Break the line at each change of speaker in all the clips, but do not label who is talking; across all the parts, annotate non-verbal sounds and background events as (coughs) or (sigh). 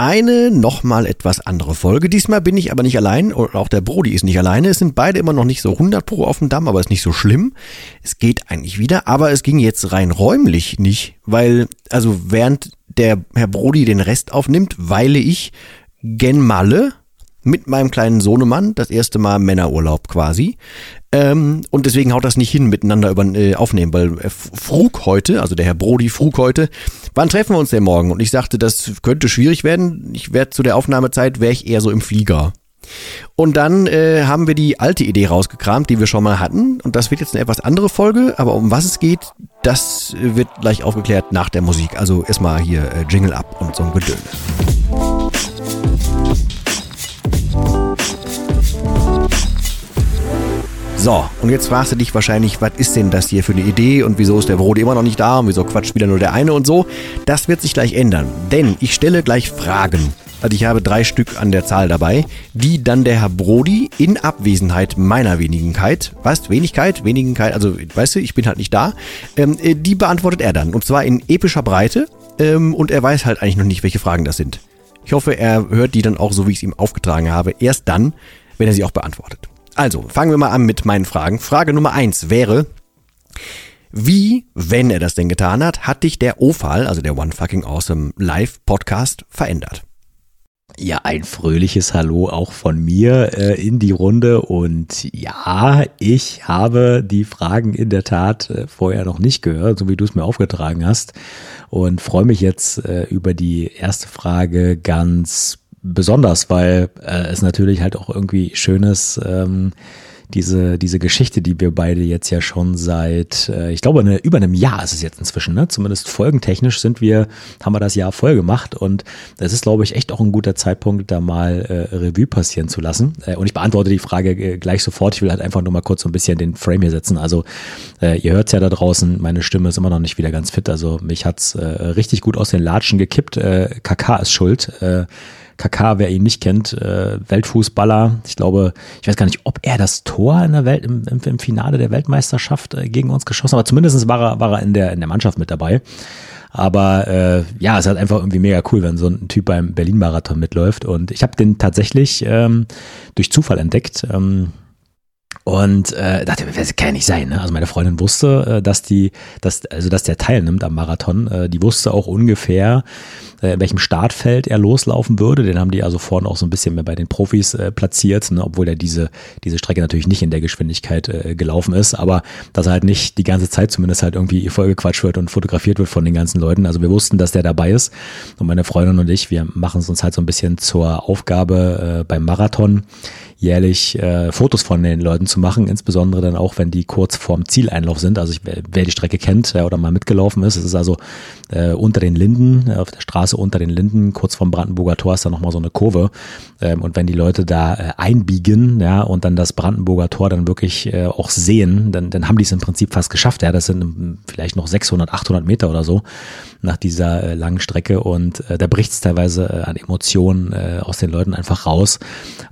eine nochmal etwas andere Folge. Diesmal bin ich aber nicht allein und auch der Brody ist nicht alleine. Es sind beide immer noch nicht so 100 pro auf dem Damm, aber ist nicht so schlimm. Es geht eigentlich wieder, aber es ging jetzt rein räumlich nicht, weil, also während der Herr Brody den Rest aufnimmt, weile ich gen Malle mit meinem kleinen Sohnemann, das erste Mal Männerurlaub quasi. Ähm, und deswegen haut das nicht hin, miteinander über, äh, aufnehmen, weil äh, Frug heute, also der Herr Brody Frug heute, wann treffen wir uns denn morgen? Und ich sagte, das könnte schwierig werden. Ich werde zu der Aufnahmezeit, wäre ich eher so im Flieger. Und dann äh, haben wir die alte Idee rausgekramt, die wir schon mal hatten. Und das wird jetzt eine etwas andere Folge, aber um was es geht, das wird gleich aufgeklärt nach der Musik. Also erstmal hier äh, Jingle ab und so ein Gedöne. So, und jetzt fragst du dich wahrscheinlich, was ist denn das hier für eine Idee und wieso ist der Brode immer noch nicht da und wieso quatscht wieder nur der eine und so. Das wird sich gleich ändern, denn ich stelle gleich Fragen. Also ich habe drei Stück an der Zahl dabei, die dann der Herr Brody in Abwesenheit meiner Wenigkeit, was, Wenigkeit, Wenigkeit, also weißt du, ich bin halt nicht da, ähm, äh, die beantwortet er dann. Und zwar in epischer Breite ähm, und er weiß halt eigentlich noch nicht, welche Fragen das sind. Ich hoffe, er hört die dann auch so, wie ich es ihm aufgetragen habe, erst dann, wenn er sie auch beantwortet. Also, fangen wir mal an mit meinen Fragen. Frage Nummer eins wäre, wie, wenn er das denn getan hat, hat dich der OFAL, also der One Fucking Awesome Live Podcast, verändert?
Ja, ein fröhliches Hallo auch von mir äh, in die Runde. Und ja, ich habe die Fragen in der Tat äh, vorher noch nicht gehört, so wie du es mir aufgetragen hast. Und freue mich jetzt äh, über die erste Frage ganz besonders, weil äh, es natürlich halt auch irgendwie schön ist, ähm, diese, diese Geschichte, die wir beide jetzt ja schon seit, äh, ich glaube, eine, über einem Jahr ist es jetzt inzwischen, ne? Zumindest folgentechnisch sind wir, haben wir das Jahr voll gemacht und es ist, glaube ich, echt auch ein guter Zeitpunkt, da mal äh, Revue passieren zu lassen. Äh, und ich beantworte die Frage äh, gleich sofort. Ich will halt einfach nur mal kurz so ein bisschen den Frame hier setzen. Also äh, ihr hört ja da draußen, meine Stimme ist immer noch nicht wieder ganz fit. Also mich hat's äh, richtig gut aus den Latschen gekippt. Äh, KK ist schuld. Äh, KK, wer ihn nicht kennt, äh, Weltfußballer. Ich glaube, ich weiß gar nicht, ob er das Tor in der Welt, im, im, Finale der Weltmeisterschaft äh, gegen uns geschossen hat, aber zumindest war er, war er in, der, in der Mannschaft mit dabei. Aber äh, ja, es ist halt einfach irgendwie mega cool, wenn so ein Typ beim Berlin-Marathon mitläuft. Und ich habe den tatsächlich ähm, durch Zufall entdeckt. Ähm, und äh, dachte, das kann ja nicht sein. Ne? Also meine Freundin wusste, äh, dass die, dass, also dass der teilnimmt am Marathon. Äh, die wusste auch ungefähr, äh, welchem Startfeld er loslaufen würde. Den haben die also vorne auch so ein bisschen mehr bei den Profis äh, platziert, ne? obwohl er diese, diese Strecke natürlich nicht in der Geschwindigkeit äh, gelaufen ist, aber dass er halt nicht die ganze Zeit zumindest halt irgendwie vollgequatscht wird und fotografiert wird von den ganzen Leuten. Also wir wussten, dass der dabei ist. Und meine Freundin und ich, wir machen es uns halt so ein bisschen zur Aufgabe äh, beim Marathon jährlich äh, Fotos von den Leuten zu machen, insbesondere dann auch, wenn die kurz vorm Zieleinlauf sind. Also ich, wer die Strecke kennt ja, oder mal mitgelaufen ist, es ist also äh, unter den Linden, auf der Straße unter den Linden, kurz vorm Brandenburger Tor ist da nochmal so eine Kurve. Ähm, und wenn die Leute da äh, einbiegen, ja, und dann das Brandenburger Tor dann wirklich äh, auch sehen, dann, dann haben die es im Prinzip fast geschafft. Ja, das sind vielleicht noch 600, 800 Meter oder so nach dieser äh, langen Strecke und äh, da bricht es teilweise äh, an Emotionen äh, aus den Leuten einfach raus.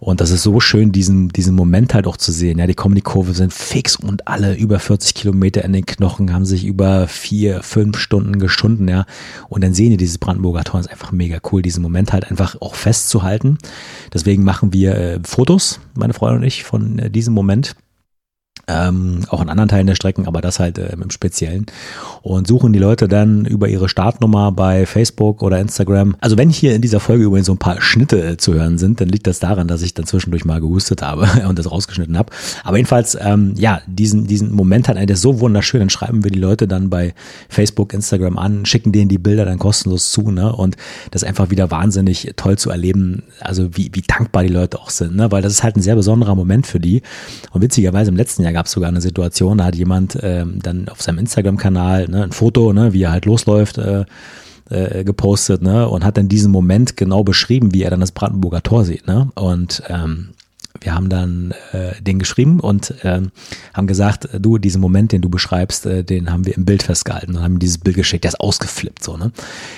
Und das ist so schön, diesen, diesen Moment halt auch zu sehen. Ja, die kommen die Kurve, sind fix und alle über 40 Kilometer in den Knochen, haben sich über vier, fünf Stunden geschunden, ja. Und dann sehen die dieses Brandenburger Tor, ist einfach mega cool, diesen Moment halt einfach auch festzuhalten. Deswegen machen wir äh, Fotos, meine Freundin und ich, von äh, diesem Moment ähm, auch in anderen Teilen der Strecken, aber das halt äh, im Speziellen. Und suchen die Leute dann über ihre Startnummer bei Facebook oder Instagram. Also wenn hier in dieser Folge übrigens so ein paar Schnitte äh, zu hören sind, dann liegt das daran, dass ich dann zwischendurch mal gehustet habe (laughs) und das rausgeschnitten habe. Aber jedenfalls, ähm, ja, diesen, diesen Moment hat einer, der ist so wunderschön, dann schreiben wir die Leute dann bei Facebook, Instagram an, schicken denen die Bilder dann kostenlos zu, ne? Und das ist einfach wieder wahnsinnig toll zu erleben, also wie, wie dankbar die Leute auch sind, ne? Weil das ist halt ein sehr besonderer Moment für die. Und witzigerweise im letzten Jahr gab es sogar eine Situation, da hat jemand ähm, dann auf seinem Instagram-Kanal ne, ein Foto, ne, wie er halt losläuft, äh, äh, gepostet, ne, und hat dann diesen Moment genau beschrieben, wie er dann das Brandenburger Tor sieht, ne, und ähm, wir haben dann äh, den geschrieben und äh, haben gesagt, du, diesen Moment, den du beschreibst, äh, den haben wir im Bild festgehalten und haben dieses Bild geschickt, der ist ausgeflippt so, ne?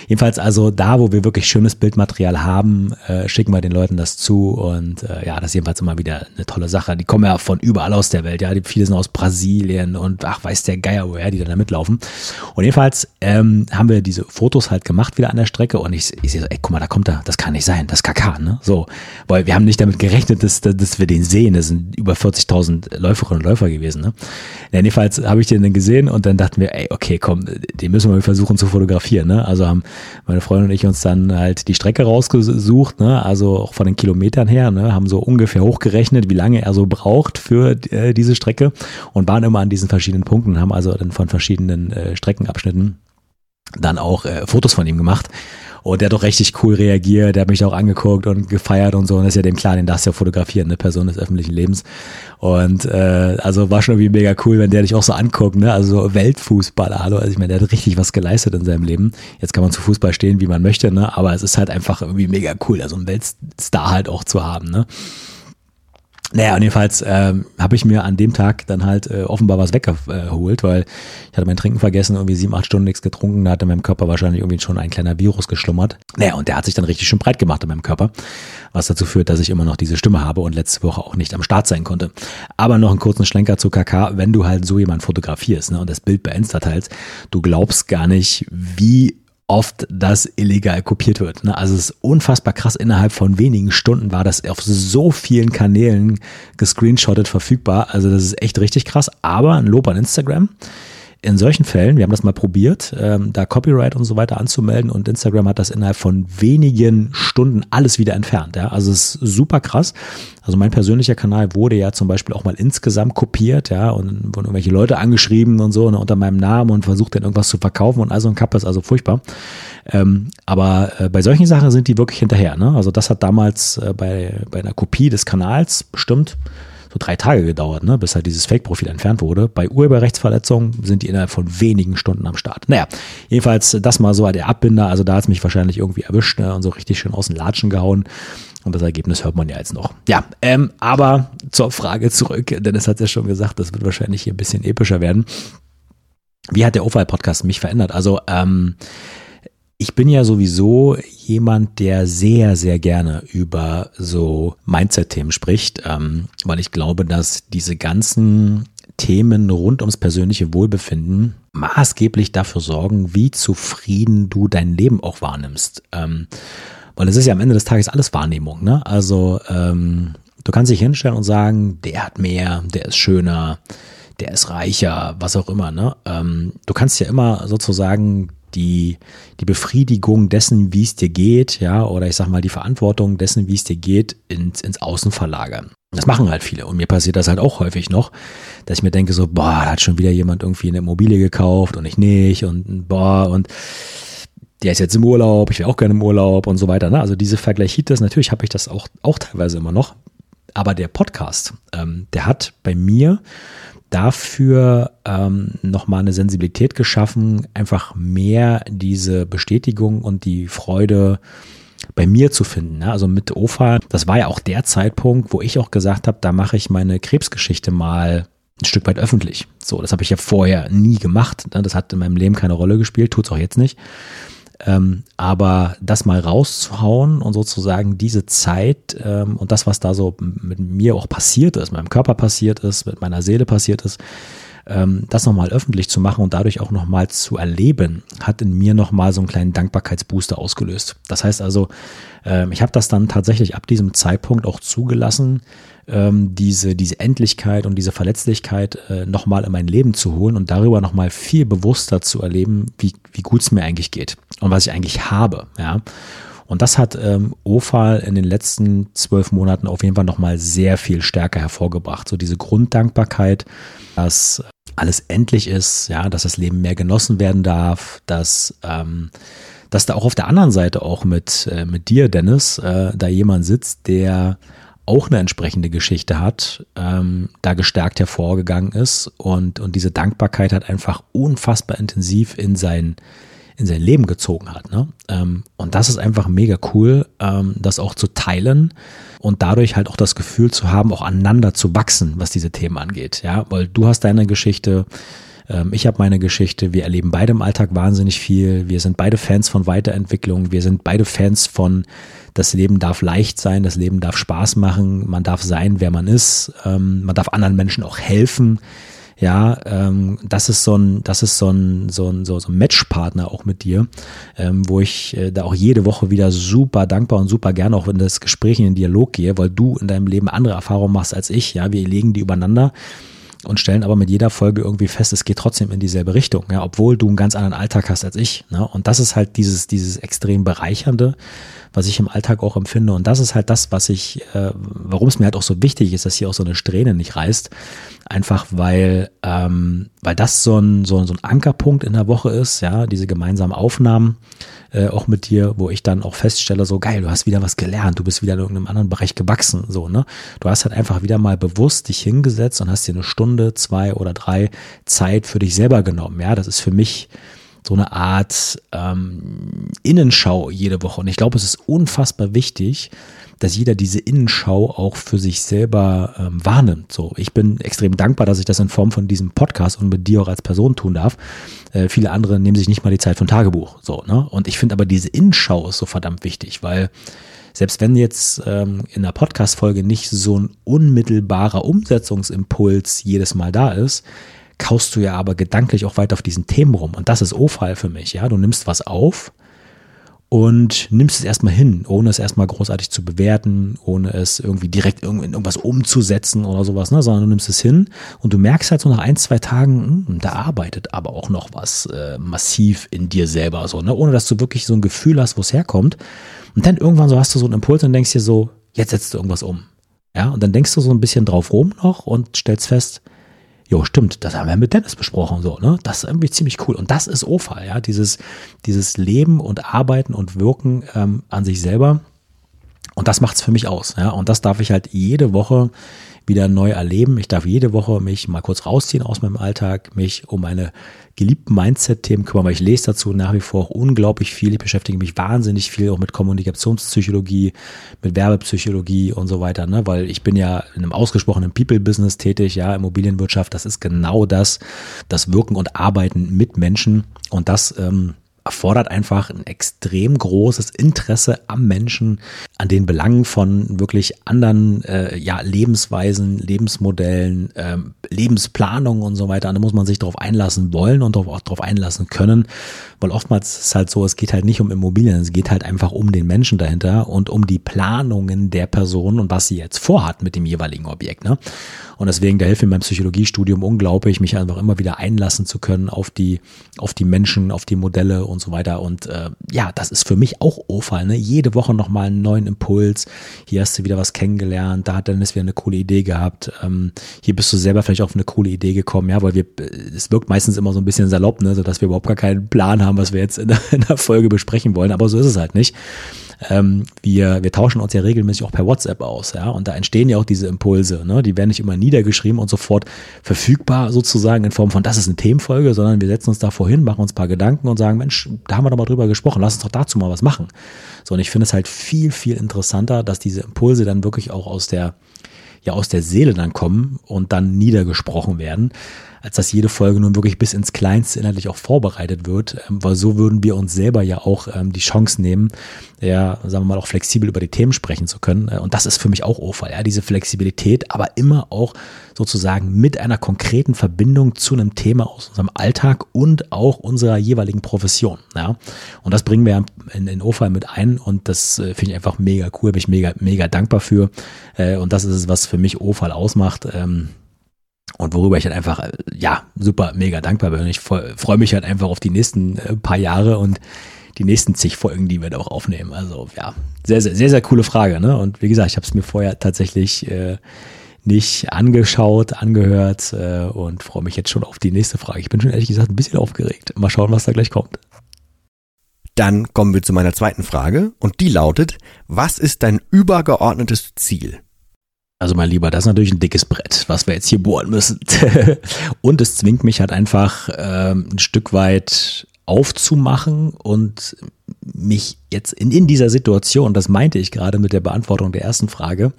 Jedenfalls also da, wo wir wirklich schönes Bildmaterial haben, äh, schicken wir den Leuten das zu und äh, ja, das ist jedenfalls immer wieder eine tolle Sache. Die kommen ja von überall aus der Welt, ja, die viele sind aus Brasilien und ach, weiß der Geier, woher die dann da mitlaufen. Und jedenfalls ähm, haben wir diese Fotos halt gemacht wieder an der Strecke und ich, ich sehe so, ey, guck mal, da kommt er, das kann nicht sein, das ist KK, ne? So, weil wir haben nicht damit gerechnet, dass, dass wir den sehen. Das sind über 40.000 Läuferinnen und Läufer gewesen, ne? Jedenfalls habe ich den dann gesehen und dann dachten wir, ey, okay, komm, den müssen wir versuchen zu fotografieren, ne? Also haben meine Freundin und ich uns dann halt die Strecke rausgesucht, ne? Also auch von den Kilometern her, ne? Haben so ungefähr hochgerechnet, wie lange er so braucht für äh, diese Strecke und waren immer an diesen verschiedenen Punkten, haben also dann von verschiedenen äh, Streckenabschnitten dann auch äh, Fotos von ihm gemacht. Und der hat doch richtig cool reagiert, der hat mich auch angeguckt und gefeiert und so. Und das ist ja dem klar, den darfst du ja fotografieren, eine Person des öffentlichen Lebens. Und äh, also war schon irgendwie mega cool, wenn der dich auch so anguckt, ne? Also so Weltfußballer, hallo. Also ich meine, der hat richtig was geleistet in seinem Leben. Jetzt kann man zu Fußball stehen, wie man möchte, ne? Aber es ist halt einfach irgendwie mega cool, also einen Weltstar halt auch zu haben, ne? Naja, und jedenfalls ähm, habe ich mir an dem Tag dann halt äh, offenbar was weggeholt, weil ich hatte mein Trinken vergessen, irgendwie sieben, acht Stunden nichts getrunken, da hatte in meinem Körper wahrscheinlich irgendwie schon ein kleiner Virus geschlummert. Naja, und der hat sich dann richtig schön breit gemacht in meinem Körper, was dazu führt, dass ich immer noch diese Stimme habe und letzte Woche auch nicht am Start sein konnte. Aber noch einen kurzen Schlenker zu KK, wenn du halt so jemand fotografierst ne, und das Bild bei Insta teilst, du glaubst gar nicht, wie oft das illegal kopiert wird. Ne? Also es ist unfassbar krass. Innerhalb von wenigen Stunden war das auf so vielen Kanälen gescreenshottet verfügbar. Also das ist echt richtig krass. Aber ein Lob an Instagram in solchen Fällen, wir haben das mal probiert, ähm, da Copyright und so weiter anzumelden und Instagram hat das innerhalb von wenigen Stunden alles wieder entfernt. Ja? Also es ist super krass. Also mein persönlicher Kanal wurde ja zum Beispiel auch mal insgesamt kopiert, ja, und wurden irgendwelche Leute angeschrieben und so ne, unter meinem Namen und versucht dann irgendwas zu verkaufen und also ein Kapp ist also furchtbar. Ähm, aber äh, bei solchen Sachen sind die wirklich hinterher. Ne? Also das hat damals äh, bei, bei einer Kopie des Kanals bestimmt so drei Tage gedauert, ne, bis halt dieses Fake-Profil entfernt wurde. Bei Urheberrechtsverletzungen sind die innerhalb von wenigen Stunden am Start. Naja, jedenfalls das mal so der Abbinder. Also da hat es mich wahrscheinlich irgendwie erwischt ne, und so richtig schön aus den Latschen gehauen. Und das Ergebnis hört man ja jetzt noch. Ja, ähm, aber zur Frage zurück, denn es hat ja schon gesagt, das wird wahrscheinlich hier ein bisschen epischer werden. Wie hat der Ofal-Podcast mich verändert? Also, ähm, ich bin ja sowieso jemand, der sehr, sehr gerne über so Mindset-Themen spricht, ähm, weil ich glaube, dass diese ganzen Themen rund ums persönliche Wohlbefinden maßgeblich dafür sorgen, wie zufrieden du dein Leben auch wahrnimmst. Ähm, weil es ist ja am Ende des Tages alles Wahrnehmung. Ne? Also ähm, du kannst dich hinstellen und sagen, der hat mehr, der ist schöner, der ist reicher, was auch immer. Ne? Ähm, du kannst ja immer sozusagen die, die Befriedigung dessen, wie es dir geht, ja, oder ich sag mal, die Verantwortung dessen, wie es dir geht, ins, ins Außen verlagern. Das machen halt viele. Und mir passiert das halt auch häufig noch, dass ich mir denke so, boah, da hat schon wieder jemand irgendwie eine Immobilie gekauft und ich nicht und boah, und der ist jetzt im Urlaub, ich wäre auch gerne im Urlaub und so weiter. Ne? Also diese Vergleichitis, natürlich habe ich das auch, auch teilweise immer noch. Aber der Podcast, ähm, der hat bei mir dafür ähm, nochmal eine Sensibilität geschaffen, einfach mehr diese Bestätigung und die Freude bei mir zu finden. Ne? Also mit OFA, das war ja auch der Zeitpunkt, wo ich auch gesagt habe, da mache ich meine Krebsgeschichte mal ein Stück weit öffentlich. So, das habe ich ja vorher nie gemacht. Ne? Das hat in meinem Leben keine Rolle gespielt, tut es auch jetzt nicht. Ähm, aber das mal rauszuhauen und sozusagen diese Zeit ähm, und das, was da so mit mir auch passiert ist, mit meinem Körper passiert ist, mit meiner Seele passiert ist, ähm, das nochmal öffentlich zu machen und dadurch auch nochmal zu erleben, hat in mir nochmal so einen kleinen Dankbarkeitsbooster ausgelöst. Das heißt also, ähm, ich habe das dann tatsächlich ab diesem Zeitpunkt auch zugelassen, ähm, diese, diese Endlichkeit und diese Verletzlichkeit äh, nochmal in mein Leben zu holen und darüber nochmal viel bewusster zu erleben, wie, wie gut es mir eigentlich geht und was ich eigentlich habe. Ja. Und das hat ähm, OFAL in den letzten zwölf Monaten auf jeden Fall nochmal sehr viel stärker hervorgebracht. So diese Grunddankbarkeit, dass alles endlich ist, ja, dass das Leben mehr genossen werden darf, dass, ähm, dass da auch auf der anderen Seite auch mit, äh, mit dir, Dennis, äh, da jemand sitzt, der auch eine entsprechende Geschichte hat, ähm, da gestärkt hervorgegangen ist und, und diese Dankbarkeit hat einfach unfassbar intensiv in sein, in sein Leben gezogen hat. Ne? Ähm, und das ist einfach mega cool, ähm, das auch zu teilen und dadurch halt auch das Gefühl zu haben, auch aneinander zu wachsen, was diese Themen angeht. Ja, weil du hast deine Geschichte, ähm, ich habe meine Geschichte, wir erleben beide im Alltag wahnsinnig viel, wir sind beide Fans von Weiterentwicklung, wir sind beide Fans von das Leben darf leicht sein, das Leben darf Spaß machen, man darf sein, wer man ist, man darf anderen Menschen auch helfen. Ja, ähm, das ist so ein, das ist so ein, so ein, so, so ein Matchpartner auch mit dir, ähm, wo ich äh, da auch jede Woche wieder super dankbar und super gerne auch in das Gespräch in den Dialog gehe, weil du in deinem Leben andere Erfahrungen machst als ich. Ja, wir legen die übereinander und stellen aber mit jeder Folge irgendwie fest, es geht trotzdem in dieselbe Richtung, ja, obwohl du einen ganz anderen Alltag hast als ich. Ne? Und das ist halt dieses, dieses extrem bereichernde, was ich im Alltag auch empfinde. Und das ist halt das, was ich, äh, warum es mir halt auch so wichtig ist, dass hier auch so eine Strähne nicht reißt. Einfach weil, ähm, weil das so ein, so, so ein Ankerpunkt in der Woche ist, ja, diese gemeinsamen Aufnahmen, äh, auch mit dir, wo ich dann auch feststelle, so geil, du hast wieder was gelernt, du bist wieder in irgendeinem anderen Bereich gewachsen, so, ne? Du hast halt einfach wieder mal bewusst dich hingesetzt und hast dir eine Stunde, zwei oder drei Zeit für dich selber genommen, ja, das ist für mich so eine Art ähm, Innenschau jede Woche. Und ich glaube, es ist unfassbar wichtig, dass jeder diese Innenschau auch für sich selber ähm, wahrnimmt. So, ich bin extrem dankbar, dass ich das in Form von diesem Podcast und mit dir auch als Person tun darf. Äh, viele andere nehmen sich nicht mal die Zeit von Tagebuch. So, ne? Und ich finde aber diese Innenschau ist so verdammt wichtig, weil selbst wenn jetzt ähm, in der Podcast-Folge nicht so ein unmittelbarer Umsetzungsimpuls jedes Mal da ist, kaust du ja aber gedanklich auch weiter auf diesen Themen rum. Und das ist O-Fall für mich. Ja, du nimmst was auf und nimmst es erstmal hin, ohne es erstmal großartig zu bewerten, ohne es irgendwie direkt in irgendwas umzusetzen oder sowas, ne? sondern du nimmst es hin und du merkst halt so nach ein, zwei Tagen, hm, da arbeitet aber auch noch was äh, massiv in dir selber, so, ne? ohne dass du wirklich so ein Gefühl hast, wo es herkommt. Und dann irgendwann so hast du so einen Impuls und denkst dir so, jetzt setzt du irgendwas um. Ja, und dann denkst du so ein bisschen drauf rum noch und stellst fest, jo, stimmt, das haben wir mit Dennis besprochen, so, ne? Das ist irgendwie ziemlich cool. Und das ist OFA, ja, dieses, dieses Leben und Arbeiten und Wirken ähm, an sich selber. Und das macht's für mich aus, ja. Und das darf ich halt jede Woche wieder neu erleben. Ich darf jede Woche mich mal kurz rausziehen aus meinem Alltag, mich um meine geliebten Mindset-Themen kümmern, weil ich lese dazu nach wie vor unglaublich viel. Ich beschäftige mich wahnsinnig viel auch mit Kommunikationspsychologie, mit Werbepsychologie und so weiter, ne? weil ich bin ja in einem ausgesprochenen People-Business tätig, ja, Immobilienwirtschaft, das ist genau das, das Wirken und Arbeiten mit Menschen und das ähm, erfordert einfach ein extrem großes Interesse am Menschen, an den Belangen von wirklich anderen äh, ja, Lebensweisen, Lebensmodellen, ähm, Lebensplanungen und so weiter. Da muss man sich darauf einlassen wollen und auch darauf einlassen können, weil oftmals ist es halt so, es geht halt nicht um Immobilien, es geht halt einfach um den Menschen dahinter und um die Planungen der Person und was sie jetzt vorhat mit dem jeweiligen Objekt. Ne? Und deswegen, da hilft mir beim Psychologiestudium unglaublich, mich einfach immer wieder einlassen zu können auf die, auf die Menschen, auf die Modelle und so weiter. Und äh, ja, das ist für mich auch O-Fall. Ne? Jede Woche nochmal einen neuen Impuls. Hier hast du wieder was kennengelernt, da hat Dennis wieder eine coole Idee gehabt. Ähm, hier bist du selber vielleicht auf eine coole Idee gekommen, ja, weil wir, es wirkt meistens immer so ein bisschen salopp, ne, so dass wir überhaupt gar keinen Plan haben, was wir jetzt in der, in der Folge besprechen wollen. Aber so ist es halt nicht ähm, wir, wir tauschen uns ja regelmäßig auch per WhatsApp aus, ja, und da entstehen ja auch diese Impulse, ne? die werden nicht immer niedergeschrieben und sofort verfügbar sozusagen in Form von, das ist eine Themenfolge, sondern wir setzen uns da vorhin, machen uns ein paar Gedanken und sagen, Mensch, da haben wir doch mal drüber gesprochen, lass uns doch dazu mal was machen. So, und ich finde es halt viel, viel interessanter, dass diese Impulse dann wirklich auch aus der, ja, aus der Seele dann kommen und dann niedergesprochen werden als dass jede Folge nun wirklich bis ins Kleinste inhaltlich auch vorbereitet wird, ähm, weil so würden wir uns selber ja auch ähm, die Chance nehmen, ja, sagen wir mal, auch flexibel über die Themen sprechen zu können. Äh, und das ist für mich auch Urfall, ja, diese Flexibilität, aber immer auch sozusagen mit einer konkreten Verbindung zu einem Thema aus unserem Alltag und auch unserer jeweiligen Profession. Ja. Und das bringen wir in, in Urfall mit ein und das äh, finde ich einfach mega cool, bin ich mega, mega dankbar für. Äh, und das ist es, was für mich Urfall ausmacht. Ähm, und worüber ich halt einfach, äh, ja, super, mega dankbar bin. Ich freue mich halt einfach auf die nächsten äh, paar Jahre und die nächsten zig Folgen, die wir da auch aufnehmen. Also ja, sehr, sehr, sehr, sehr coole Frage. Ne? Und wie gesagt, ich habe es mir vorher tatsächlich äh, nicht angeschaut, angehört äh, und freue mich jetzt schon auf die nächste Frage. Ich bin schon ehrlich gesagt ein bisschen aufgeregt. Mal schauen, was da gleich kommt.
Dann kommen wir zu meiner zweiten Frage und die lautet, was ist dein übergeordnetes Ziel?
Also mein Lieber, das ist natürlich ein dickes Brett, was wir jetzt hier bohren müssen. (laughs) und es zwingt mich halt einfach ähm, ein Stück weit aufzumachen und mich jetzt in, in dieser Situation, das meinte ich gerade mit der Beantwortung der ersten Frage,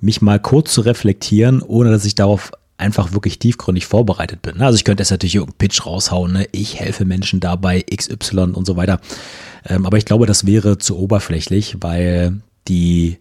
mich mal kurz zu reflektieren, ohne dass ich darauf einfach wirklich tiefgründig vorbereitet bin. Also ich könnte jetzt natürlich irgendeinen Pitch raushauen, ne? ich helfe Menschen dabei, XY und so weiter. Ähm, aber ich glaube, das wäre zu oberflächlich, weil die,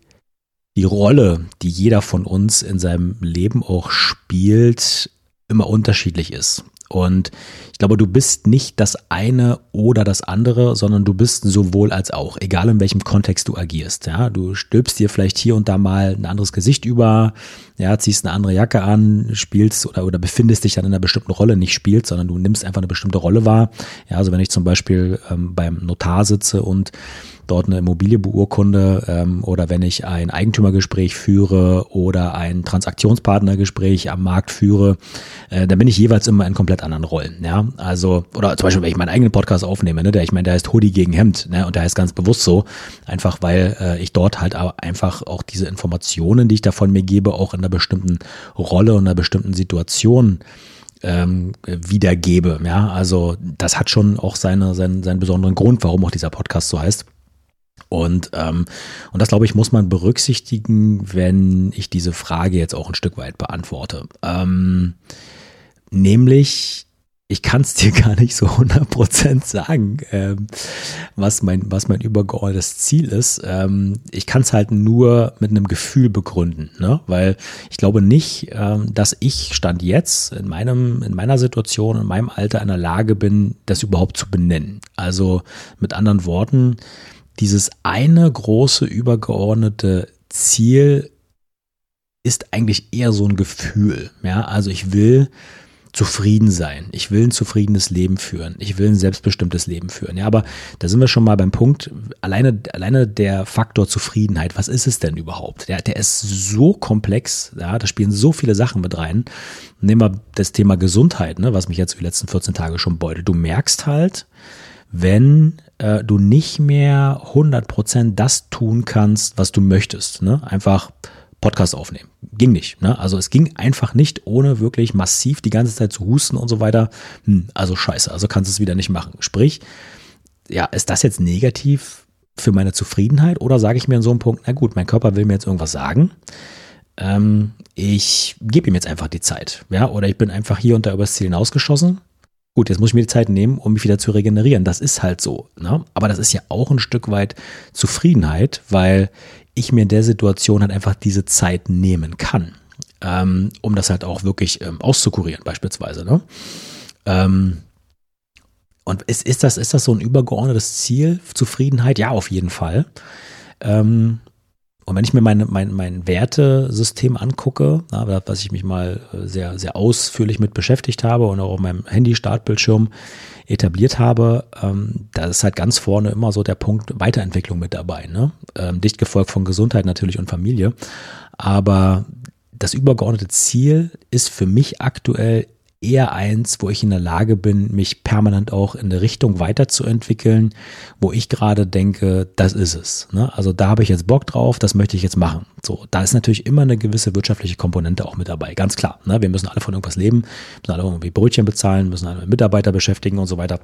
die Rolle, die jeder von uns in seinem Leben auch spielt, immer unterschiedlich ist. Und ich glaube, du bist nicht das eine oder das andere, sondern du bist sowohl als auch, egal in welchem Kontext du agierst. Ja, du stülpst dir vielleicht hier und da mal ein anderes Gesicht über, ja, ziehst eine andere Jacke an, spielst oder, oder befindest dich dann in einer bestimmten Rolle, nicht spielst, sondern du nimmst einfach eine bestimmte Rolle wahr. Ja, also wenn ich zum Beispiel ähm, beim Notar sitze und dort eine Immobilie beurkunde ähm, oder wenn ich ein Eigentümergespräch führe oder ein Transaktionspartnergespräch am Markt führe, äh, dann bin ich jeweils immer in komplett anderen Rollen. Ja, also oder zum Beispiel, wenn ich meinen eigenen Podcast aufnehme, ne, der ich meine, der heißt Hoodie gegen Hemd, ne, und der heißt ganz bewusst so, einfach weil äh, ich dort halt aber einfach auch diese Informationen, die ich da von mir gebe, auch in einer bestimmten Rolle und einer bestimmten Situation ähm, wiedergebe. Ja, also das hat schon auch seine, seinen, seinen besonderen Grund, warum auch dieser Podcast so heißt. Und, ähm, und das, glaube ich, muss man berücksichtigen, wenn ich diese Frage jetzt auch ein Stück weit beantworte. Ähm, nämlich, ich kann es dir (laughs) gar nicht so 100% sagen, ähm, was, mein, was mein übergeordnetes Ziel ist. Ähm, ich kann es halt nur mit einem Gefühl begründen, ne? weil ich glaube nicht, ähm, dass ich Stand jetzt in, meinem, in meiner Situation, in meinem Alter in der Lage bin, das überhaupt zu benennen. Also mit anderen Worten, dieses eine große übergeordnete Ziel ist eigentlich eher so ein Gefühl. Ja, also ich will zufrieden sein. Ich will ein zufriedenes Leben führen. Ich will ein selbstbestimmtes Leben führen. Ja, aber da sind wir schon mal beim Punkt. Alleine, alleine der Faktor Zufriedenheit. Was ist es denn überhaupt? Der, der ist so komplex. Ja, da spielen so viele Sachen mit rein. Nehmen wir das Thema Gesundheit, ne, was mich jetzt die letzten 14 Tage schon beutet. Du merkst halt, wenn äh, du nicht mehr 100% das tun kannst, was du möchtest. Ne? Einfach Podcast aufnehmen. Ging nicht. Ne? Also es ging einfach nicht, ohne wirklich massiv die ganze Zeit zu husten und so weiter. Hm, also scheiße, also kannst du es wieder nicht machen. Sprich, ja, ist das jetzt negativ für meine Zufriedenheit oder sage ich mir in so einem Punkt, na gut, mein Körper will mir jetzt irgendwas sagen. Ähm, ich gebe ihm jetzt einfach die Zeit. Ja, oder ich bin einfach hier und da übers Ziel hinausgeschossen Gut, jetzt muss ich mir die Zeit nehmen, um mich wieder zu regenerieren. Das ist halt so. Ne? Aber das ist ja auch ein Stück weit Zufriedenheit, weil ich mir in der Situation halt einfach diese Zeit nehmen kann, ähm, um das halt auch wirklich ähm, auszukurieren, beispielsweise. Ne? Ähm, und ist, ist, das, ist das so ein übergeordnetes Ziel, Zufriedenheit? Ja, auf jeden Fall. Ähm, und wenn ich mir mein, mein, mein Wertesystem angucke, na, was ich mich mal äh, sehr, sehr ausführlich mit beschäftigt habe und auch auf meinem Handy-Startbildschirm etabliert habe, ähm, da ist halt ganz vorne immer so der Punkt Weiterentwicklung mit dabei. Ne? Ähm, dicht gefolgt von Gesundheit natürlich und Familie. Aber das übergeordnete Ziel ist für mich aktuell eher eins, wo ich in der Lage bin, mich permanent auch in eine Richtung weiterzuentwickeln, wo ich gerade denke, das ist es. Ne? Also da habe ich jetzt Bock drauf, das möchte ich jetzt machen. So, da ist natürlich immer eine gewisse wirtschaftliche Komponente auch mit dabei, ganz klar. Ne? Wir müssen alle von irgendwas leben, müssen alle irgendwie Brötchen bezahlen, müssen alle Mitarbeiter beschäftigen und so weiter.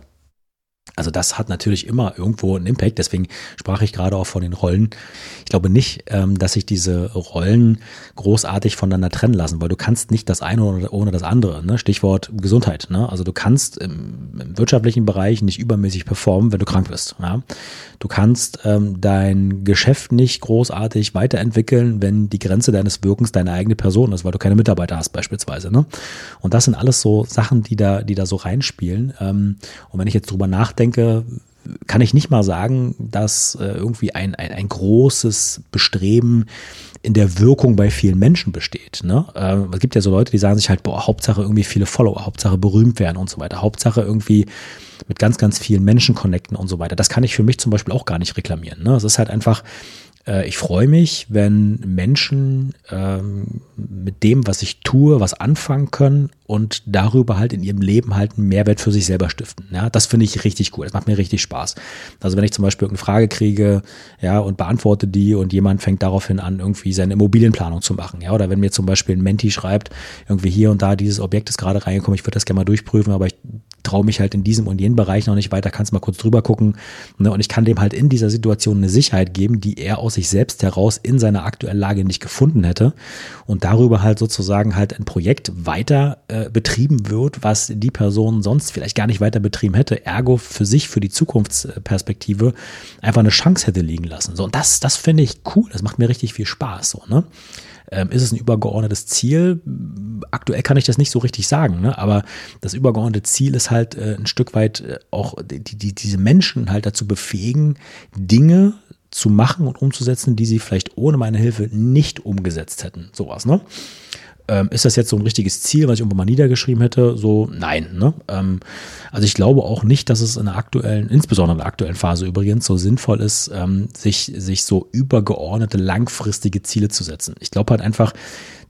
Also das hat natürlich immer irgendwo einen Impact. Deswegen sprach ich gerade auch von den Rollen. Ich glaube nicht, ähm, dass sich diese Rollen großartig voneinander trennen lassen, weil du kannst nicht das eine ohne das andere. Ne? Stichwort Gesundheit. Ne? Also du kannst im, im, wirtschaftlichen Bereich nicht übermäßig performen, wenn du krank bist. Ja? Du kannst ähm, dein Geschäft nicht großartig weiterentwickeln, wenn die Grenze deines Wirkens deine eigene Person ist, weil du keine Mitarbeiter hast beispielsweise. Ne? Und das sind alles so Sachen, die da, die da so reinspielen. Ähm, und wenn ich jetzt drüber nachdenke, denke, kann ich nicht mal sagen, dass äh, irgendwie ein, ein, ein großes Bestreben in der Wirkung bei vielen Menschen besteht. Ne? Äh, es gibt ja so Leute, die sagen sich halt, boah, Hauptsache irgendwie viele Follower, Hauptsache berühmt werden und so weiter, Hauptsache irgendwie mit ganz, ganz vielen Menschen connecten und so weiter. Das kann ich für mich zum Beispiel auch gar nicht reklamieren. Ne? Es ist halt einfach, äh, ich freue mich, wenn Menschen ähm, mit dem, was ich tue, was anfangen können und darüber halt in ihrem Leben halt einen Mehrwert für sich selber stiften. Ja, das finde ich richtig cool. Das macht mir richtig Spaß. Also wenn ich zum Beispiel irgendeine Frage kriege, ja, und beantworte die und jemand fängt daraufhin an, irgendwie seine Immobilienplanung zu machen, ja, oder wenn mir zum Beispiel ein Menti schreibt, irgendwie hier und da dieses Objekt ist gerade reingekommen, ich würde das gerne mal durchprüfen, aber ich traue mich halt in diesem und jenem Bereich noch nicht weiter, kannst mal kurz drüber gucken. Ne? Und ich kann dem halt in dieser Situation eine Sicherheit geben, die er aus sich selbst heraus in seiner aktuellen Lage nicht gefunden hätte. Und darüber halt sozusagen halt ein Projekt weiter äh, betrieben wird, was die Person sonst vielleicht gar nicht weiter betrieben hätte, ergo für sich, für die Zukunftsperspektive einfach eine Chance hätte liegen lassen. So, und das, das finde ich cool, das macht mir richtig viel Spaß. So, ne? Ähm, ist es ein übergeordnetes Ziel? Aktuell kann ich das nicht so richtig sagen, ne? aber das übergeordnete Ziel ist halt äh, ein Stück weit äh, auch die, die, diese Menschen halt dazu befähigen, Dinge zu machen und umzusetzen, die sie vielleicht ohne meine Hilfe nicht umgesetzt hätten. Sowas, ne? Ähm, ist das jetzt so ein richtiges Ziel, was ich irgendwann mal niedergeschrieben hätte? So, nein. Ne? Ähm, also ich glaube auch nicht, dass es in der aktuellen, insbesondere in der aktuellen Phase übrigens, so sinnvoll ist, ähm, sich, sich so übergeordnete, langfristige Ziele zu setzen. Ich glaube halt einfach,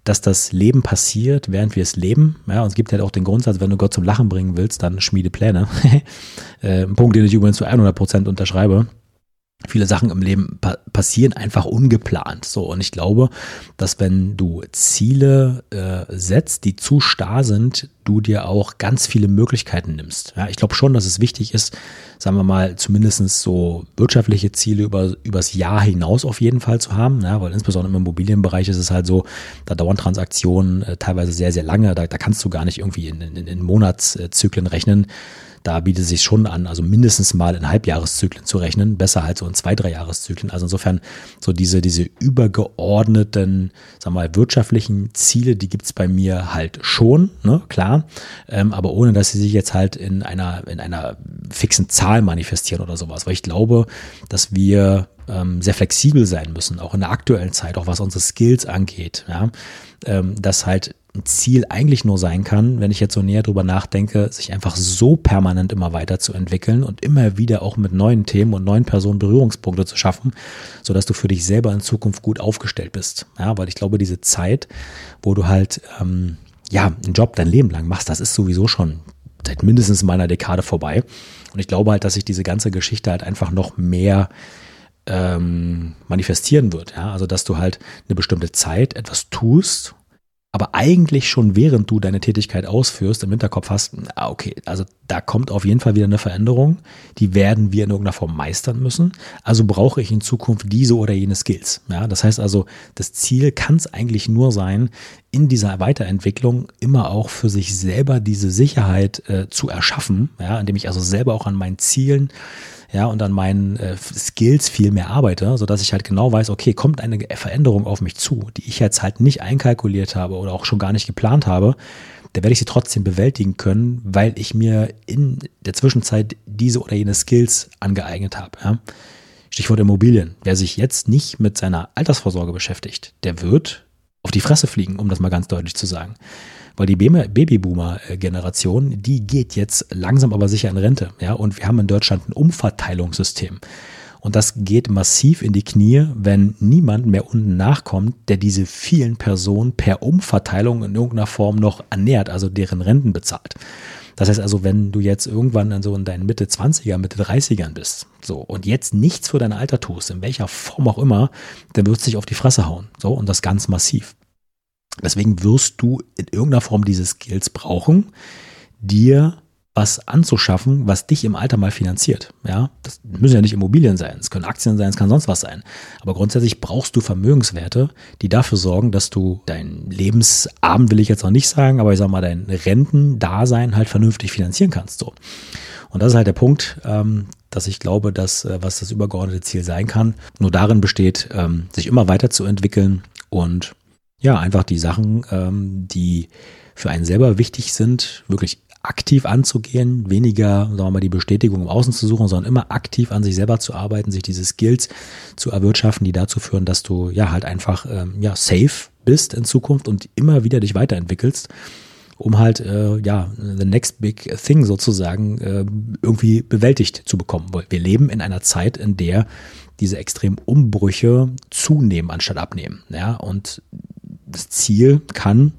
dass das Leben passiert, während wir es leben. Ja, und es gibt halt auch den Grundsatz, wenn du Gott zum Lachen bringen willst, dann schmiede Pläne. (laughs) äh, ein Punkt, den ich übrigens zu 100 Prozent unterschreibe viele Sachen im Leben pa passieren einfach ungeplant. So, und ich glaube, dass wenn du Ziele äh, setzt, die zu starr sind, du dir auch ganz viele Möglichkeiten nimmst. Ja, ich glaube schon, dass es wichtig ist, sagen wir mal, zumindestens so wirtschaftliche Ziele über, übers Jahr hinaus auf jeden Fall zu haben, ja, weil insbesondere im Immobilienbereich ist es halt so, da dauern Transaktionen äh, teilweise sehr, sehr lange, da, da kannst du gar nicht irgendwie in, in, in Monatszyklen rechnen da bietet es sich schon an, also mindestens mal in Halbjahreszyklen zu rechnen, besser halt so in zwei, drei Jahreszyklen. Also insofern so diese, diese übergeordneten, sagen wir mal, wirtschaftlichen Ziele, die gibt's bei mir halt schon, ne, klar, ähm, aber ohne, dass sie sich jetzt halt in einer, in einer fixen Zahl manifestieren oder sowas. Weil ich glaube, dass wir ähm, sehr flexibel sein müssen, auch in der aktuellen Zeit, auch was unsere Skills angeht, ja, ähm, dass halt Ziel eigentlich nur sein kann, wenn ich jetzt so näher drüber nachdenke, sich einfach so permanent immer weiterzuentwickeln und immer wieder auch mit neuen Themen und neuen Personen Berührungspunkte zu schaffen, so dass du für dich selber in Zukunft gut aufgestellt bist. Ja, weil ich glaube, diese Zeit, wo du halt ähm, ja einen Job dein Leben lang machst, das ist sowieso schon seit mindestens meiner Dekade vorbei. Und ich glaube halt, dass sich diese ganze Geschichte halt einfach noch mehr ähm, manifestieren wird. Ja? Also dass du halt eine bestimmte Zeit etwas tust aber eigentlich schon während du deine Tätigkeit ausführst, im Hinterkopf hast, ah, okay, also da kommt auf jeden Fall wieder eine Veränderung, die werden wir in irgendeiner Form meistern müssen. Also brauche ich in Zukunft diese oder jene Skills. Ja, das heißt also, das Ziel kann es eigentlich nur sein, in dieser Weiterentwicklung immer auch für sich selber diese Sicherheit äh, zu erschaffen, ja, indem ich also selber auch an meinen Zielen ja, und an meinen äh, Skills viel mehr arbeite, so dass ich halt genau weiß, okay, kommt eine Veränderung auf mich zu, die ich jetzt halt nicht einkalkuliert habe oder auch schon gar nicht geplant habe, da werde ich sie trotzdem bewältigen können, weil ich mir in der Zwischenzeit diese oder jene Skills angeeignet habe. Ja. Stichwort Immobilien. Wer sich jetzt nicht mit seiner Altersvorsorge beschäftigt, der wird auf die Fresse fliegen, um das mal ganz deutlich zu sagen. Weil die Babyboomer-Generation, die geht jetzt langsam aber sicher in Rente. Ja, und wir haben in Deutschland ein Umverteilungssystem. Und das geht massiv in die Knie, wenn niemand mehr unten nachkommt, der diese vielen Personen per Umverteilung in irgendeiner Form noch ernährt, also deren Renten bezahlt. Das heißt also, wenn du jetzt irgendwann so in deinen Mitte 20er, Mitte 30ern bist, so, und jetzt nichts für dein Alter tust, in welcher Form auch immer, dann wird es dich auf die Fresse hauen. So, und das ganz massiv. Deswegen wirst du in irgendeiner Form diese Skills brauchen, dir was anzuschaffen, was dich im Alter mal finanziert. Ja, das müssen ja nicht Immobilien sein, es können Aktien sein, es kann sonst was sein. Aber grundsätzlich brauchst du Vermögenswerte, die dafür sorgen, dass du dein Lebensabend will ich jetzt noch nicht sagen, aber ich sag mal dein Rentendasein halt vernünftig finanzieren kannst. So. Und das ist halt der Punkt, ähm, dass ich glaube, dass äh, was das übergeordnete Ziel sein kann, nur darin besteht, ähm, sich immer weiterzuentwickeln und ja, einfach die Sachen, ähm, die für einen selber wichtig sind, wirklich aktiv anzugehen, weniger, sagen wir mal, die Bestätigung im Außen zu suchen, sondern immer aktiv an sich selber zu arbeiten, sich diese Skills zu erwirtschaften, die dazu führen, dass du ja halt einfach ähm, ja safe bist in Zukunft und immer wieder dich weiterentwickelst, um halt äh, ja the next big thing sozusagen äh, irgendwie bewältigt zu bekommen. Weil wir leben in einer Zeit, in der diese extremen Umbrüche zunehmen anstatt abnehmen. Ja, und das Ziel kann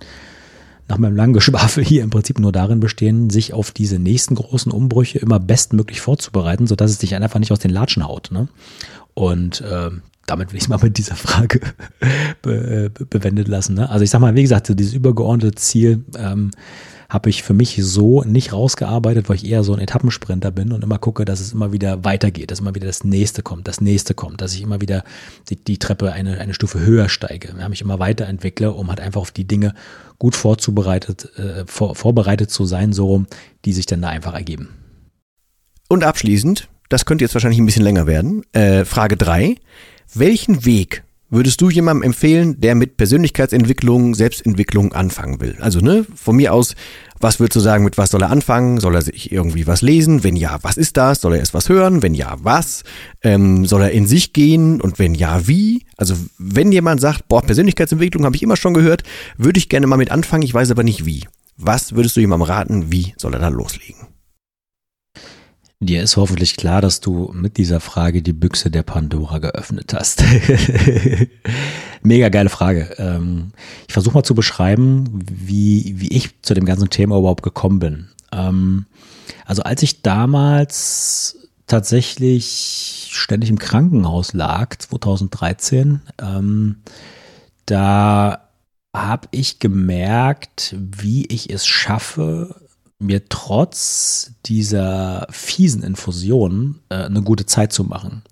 nach meinem langen Geschwafel hier im Prinzip nur darin bestehen, sich auf diese nächsten großen Umbrüche immer bestmöglich vorzubereiten, sodass es dich einfach nicht aus den Latschen haut. Ne? Und äh, damit will ich es mal mit dieser Frage be, be, bewendet lassen. Ne? Also ich sag mal, wie gesagt, so dieses übergeordnete Ziel ähm, habe ich für mich so nicht rausgearbeitet, weil ich eher so ein Etappensprinter bin und immer gucke, dass es immer wieder weitergeht, dass immer wieder das nächste kommt, das nächste kommt, dass ich immer wieder die, die Treppe eine, eine Stufe höher steige, ja, mich immer weiterentwickle, um halt einfach auf die Dinge gut vorzubereitet, äh, vor, vorbereitet zu sein, so die sich dann da einfach ergeben.
Und abschließend, das könnte jetzt wahrscheinlich ein bisschen länger werden, äh, Frage drei: Welchen Weg würdest du jemandem empfehlen, der mit Persönlichkeitsentwicklung, Selbstentwicklung anfangen will? Also, ne, von mir aus, was würdest du sagen, mit was soll er anfangen? Soll er sich irgendwie was lesen? Wenn ja, was ist das? Soll er erst was hören? Wenn ja, was? Ähm, soll er in sich gehen? Und wenn ja, wie? Also, wenn jemand sagt, boah, Persönlichkeitsentwicklung habe ich immer schon gehört, würde ich gerne mal mit anfangen, ich weiß aber nicht wie. Was würdest du jemandem raten? Wie soll er da loslegen?
Dir ist hoffentlich klar, dass du mit dieser Frage die Büchse der Pandora geöffnet hast. (laughs) Mega geile Frage. Ähm, ich versuche mal zu beschreiben, wie, wie ich zu dem ganzen Thema überhaupt gekommen bin. Ähm, also als ich damals tatsächlich ständig im Krankenhaus lag, 2013, ähm, da habe ich gemerkt, wie ich es schaffe, mir trotz dieser fiesen Infusionen äh, eine gute Zeit zu machen.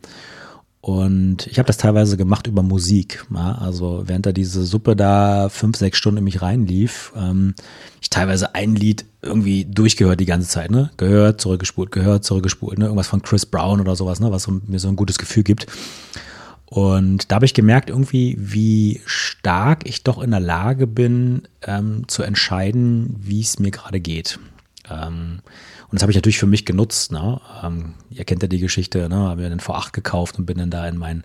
Und ich habe das teilweise gemacht über Musik. Ja? Also während da diese Suppe da fünf, sechs Stunden in mich reinlief, ähm, ich teilweise ein Lied irgendwie durchgehört die ganze Zeit, ne? Gehört, zurückgespult, gehört, zurückgespult, ne? Irgendwas von Chris Brown oder sowas, ne? Was so, mir so ein gutes Gefühl gibt. Und da habe ich gemerkt, irgendwie, wie stark ich doch in der Lage bin, ähm, zu entscheiden, wie es mir gerade geht. Ähm, und das habe ich natürlich für mich genutzt. Ne? Ähm, ihr kennt ja die Geschichte, ne? habe mir den V8 gekauft und bin dann da in mein,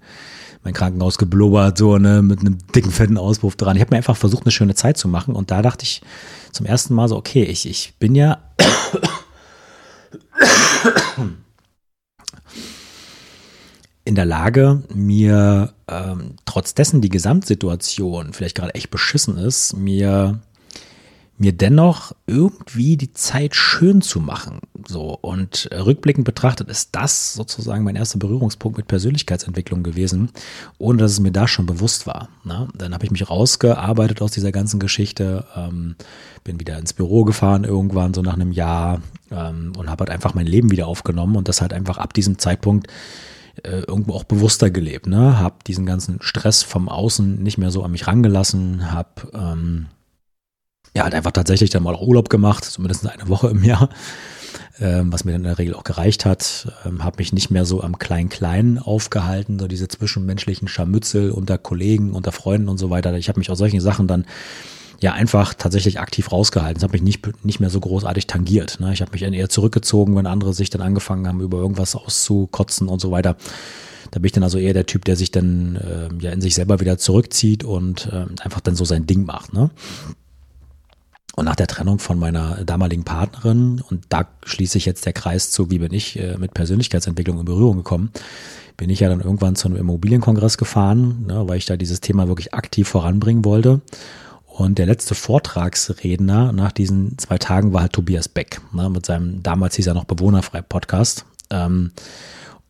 mein Krankenhaus geblubbert, so ne? mit einem dicken, fetten Auspuff dran. Ich habe mir einfach versucht, eine schöne Zeit zu machen. Und da dachte ich zum ersten Mal so, okay, ich, ich bin ja (coughs) in der Lage, mir ähm, trotz dessen die Gesamtsituation vielleicht gerade echt beschissen ist, mir mir dennoch irgendwie die Zeit schön zu machen. So und rückblickend betrachtet ist das sozusagen mein erster Berührungspunkt mit Persönlichkeitsentwicklung gewesen, ohne dass es mir da schon bewusst war. Na, dann habe ich mich rausgearbeitet aus dieser ganzen Geschichte, ähm, bin wieder ins Büro gefahren irgendwann so nach einem Jahr ähm, und habe halt einfach mein Leben wieder aufgenommen und das halt einfach ab diesem Zeitpunkt äh, irgendwo auch bewusster gelebt. Ne? Hab diesen ganzen Stress vom Außen nicht mehr so an mich rangelassen, hab ähm, ja, hat einfach tatsächlich dann mal auch Urlaub gemacht, zumindest eine Woche im Jahr, ähm, was mir dann in der Regel auch gereicht hat. Ähm, habe mich nicht mehr so am Klein-Klein aufgehalten, so diese zwischenmenschlichen Scharmützel unter Kollegen, unter Freunden und so weiter. Ich habe mich aus solchen Sachen dann ja einfach tatsächlich aktiv rausgehalten. Das hat mich nicht, nicht mehr so großartig tangiert. Ne? Ich habe mich dann eher zurückgezogen, wenn andere sich dann angefangen haben, über irgendwas auszukotzen und so weiter. Da bin ich dann also eher der Typ, der sich dann äh, ja in sich selber wieder zurückzieht und äh, einfach dann so sein Ding macht. Ne? Und nach der Trennung von meiner damaligen Partnerin, und da schließe ich jetzt der Kreis zu, wie bin ich äh, mit Persönlichkeitsentwicklung in Berührung gekommen, bin ich ja dann irgendwann zu einem Immobilienkongress gefahren, ne, weil ich da dieses Thema wirklich aktiv voranbringen wollte. Und der letzte Vortragsredner nach diesen zwei Tagen war halt Tobias Beck, ne, mit seinem, damals hieß er noch Bewohnerfrei Podcast. Ähm,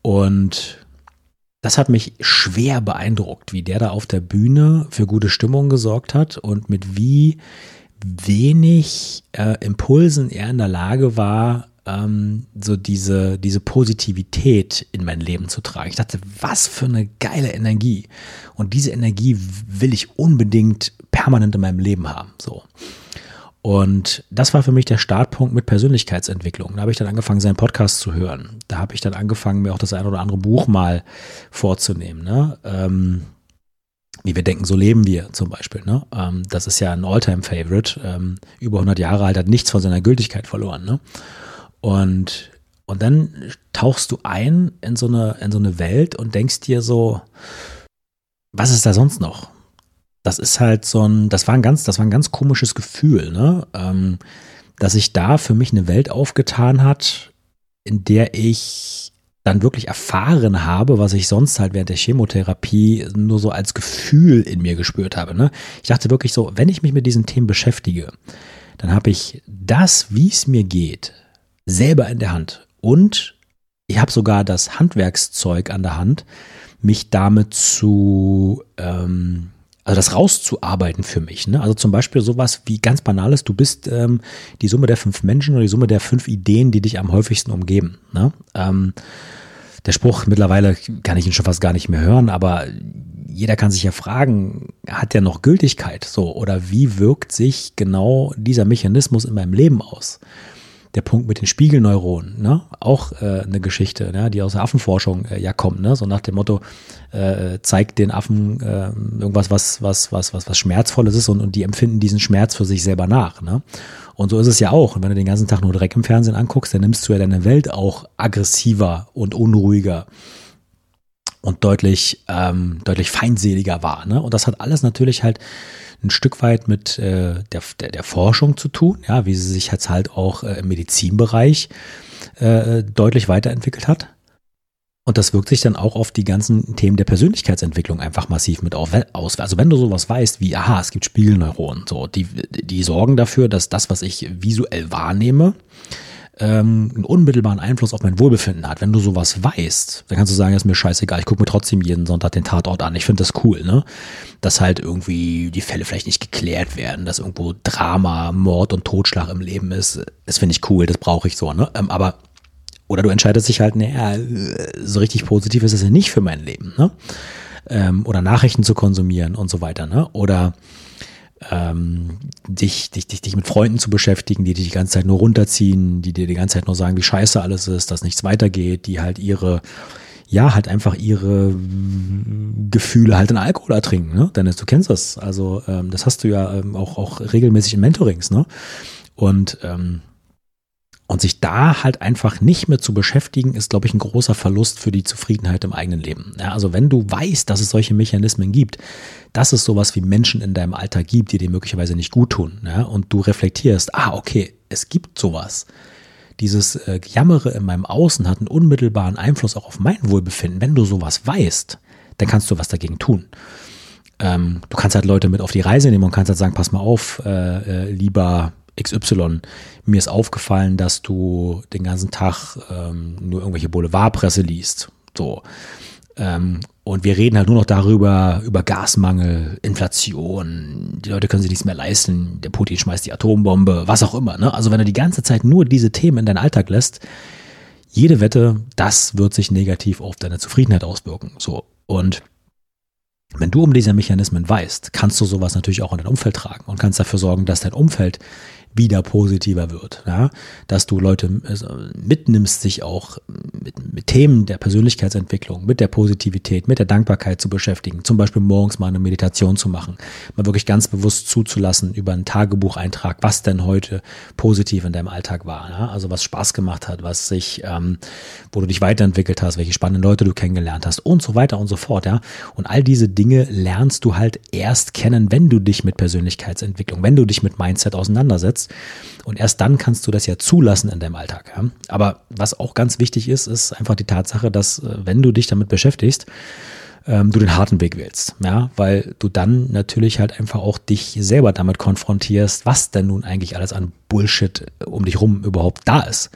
und das hat mich schwer beeindruckt, wie der da auf der Bühne für gute Stimmung gesorgt hat und mit wie wenig äh, Impulsen er in der Lage war, ähm, so diese, diese Positivität in mein Leben zu tragen. Ich dachte, was für eine geile Energie. Und diese Energie will ich unbedingt permanent in meinem Leben haben. So. Und das war für mich der Startpunkt mit Persönlichkeitsentwicklung. Da habe ich dann angefangen, seinen Podcast zu hören. Da habe ich dann angefangen, mir auch das ein oder andere Buch mal vorzunehmen. Ne? Ähm, wie wir denken, so leben wir zum Beispiel. Ne? Ähm, das ist ja ein Alltime-Favorite. Ähm, über 100 Jahre alt, hat nichts von seiner Gültigkeit verloren. Ne? Und, und dann tauchst du ein in so, eine, in so eine Welt und denkst dir so, was ist da sonst noch? Das ist halt so ein, das war ein ganz, das war ein ganz komisches Gefühl, ne? Ähm, dass sich da für mich eine Welt aufgetan hat, in der ich dann wirklich erfahren habe, was ich sonst halt während der Chemotherapie nur so als Gefühl in mir gespürt habe. Ne? Ich dachte wirklich so, wenn ich mich mit diesen Themen beschäftige, dann habe ich das, wie es mir geht, selber in der Hand. Und ich habe sogar das Handwerkszeug an der Hand, mich damit zu ähm, Also das rauszuarbeiten für mich. Ne? Also zum Beispiel sowas wie ganz banales, du bist ähm, die Summe der fünf Menschen oder die Summe der fünf Ideen, die dich am häufigsten umgeben. Ne? Ähm, der Spruch, mittlerweile kann ich ihn schon fast gar nicht mehr hören, aber jeder kann sich ja fragen, hat der noch Gültigkeit? So, oder wie wirkt sich genau dieser Mechanismus in meinem Leben aus? Der Punkt mit den Spiegelneuronen, ne? auch äh, eine Geschichte, ne? die aus der Affenforschung äh, ja kommt, ne? so nach dem Motto, äh, zeigt den Affen äh, irgendwas, was, was, was, was, was Schmerzvolles ist und, und die empfinden diesen Schmerz für sich selber nach. Ne? Und so ist es ja auch. Und wenn du den ganzen Tag nur Dreck im Fernsehen anguckst, dann nimmst du ja deine Welt auch aggressiver und unruhiger und deutlich, ähm, deutlich feindseliger wahr. Ne? Und das hat alles natürlich halt ein Stück weit mit äh, der, der, der Forschung zu tun, ja, wie sie sich jetzt halt auch äh, im Medizinbereich äh, deutlich weiterentwickelt hat. Und das wirkt sich dann auch auf die ganzen Themen der Persönlichkeitsentwicklung einfach massiv mit aus. Also wenn du sowas weißt wie, aha, es gibt Spiegelneuronen, so, die, die sorgen dafür, dass das, was ich visuell wahrnehme, ähm, einen unmittelbaren Einfluss auf mein Wohlbefinden hat. Wenn du sowas weißt, dann kannst du sagen, ist mir scheißegal, ich gucke mir trotzdem jeden Sonntag den Tatort an. Ich finde das cool, ne? Dass halt irgendwie die Fälle vielleicht nicht geklärt werden, dass irgendwo Drama, Mord und Totschlag im Leben ist. Das finde ich cool, das brauche ich so, ne? Ähm, aber oder du entscheidest dich halt, naja, so richtig positiv ist es ja nicht für mein Leben, ne? Ähm, oder Nachrichten zu konsumieren und so weiter, ne? Oder ähm, dich, dich, dich, dich mit Freunden zu beschäftigen, die dich die ganze Zeit nur runterziehen, die dir die ganze Zeit nur sagen, wie scheiße alles ist, dass nichts weitergeht, die halt ihre, ja, halt einfach ihre Gefühle halt in Alkohol ertrinken, ne? Dennis, du kennst das. Also ähm, das hast du ja ähm, auch, auch regelmäßig in Mentorings, ne? Und ähm, und sich da halt einfach nicht mehr zu beschäftigen, ist, glaube ich, ein großer Verlust für die Zufriedenheit im eigenen Leben. Ja, also wenn du weißt, dass es solche Mechanismen gibt, dass es sowas wie Menschen in deinem Alltag gibt, die dir möglicherweise nicht gut tun, ja, und du reflektierst, ah, okay, es gibt sowas. Dieses äh, Jammere in meinem Außen hat einen unmittelbaren Einfluss auch auf mein Wohlbefinden. Wenn du sowas weißt, dann kannst du was dagegen tun. Ähm, du kannst halt Leute mit auf die Reise nehmen und kannst halt sagen, pass mal auf, äh, äh, lieber XY, mir ist aufgefallen, dass du den ganzen Tag ähm, nur irgendwelche Boulevardpresse liest. So. Ähm, und wir reden halt nur noch darüber, über Gasmangel, Inflation, die Leute können sich nichts mehr leisten, der Putin schmeißt die Atombombe, was auch immer. Ne? Also wenn du die ganze Zeit nur diese Themen in deinen Alltag lässt, jede Wette, das wird sich negativ auf deine Zufriedenheit auswirken. So. Und wenn du um diese Mechanismen weißt, kannst du sowas natürlich auch in dein Umfeld tragen und kannst dafür sorgen, dass dein Umfeld wieder positiver wird. Ja? Dass du Leute also mitnimmst, sich auch mit, mit, Themen der Persönlichkeitsentwicklung, mit der Positivität, mit der Dankbarkeit zu beschäftigen. Zum Beispiel morgens mal eine Meditation zu machen, mal wirklich ganz bewusst zuzulassen über einen Tagebucheintrag, was denn heute positiv in deinem Alltag war. Ja? Also was Spaß gemacht hat, was sich, ähm, wo du dich weiterentwickelt hast, welche spannenden Leute du kennengelernt hast und so weiter und so fort. Ja? Und all diese Dinge lernst du halt erst kennen, wenn du dich mit Persönlichkeitsentwicklung, wenn du dich mit Mindset auseinandersetzt kannst. Und erst dann kannst du das ja zulassen in deinem Alltag. Ja? Aber was auch ganz wichtig ist, ist einfach die Tatsache, dass äh, wenn du dich damit beschäftigst, ähm, du den harten Weg wählst. Ja, weil du dann natürlich halt einfach auch dich selber damit konfrontierst, was denn nun eigentlich alles an Bullshit um dich rum überhaupt da ist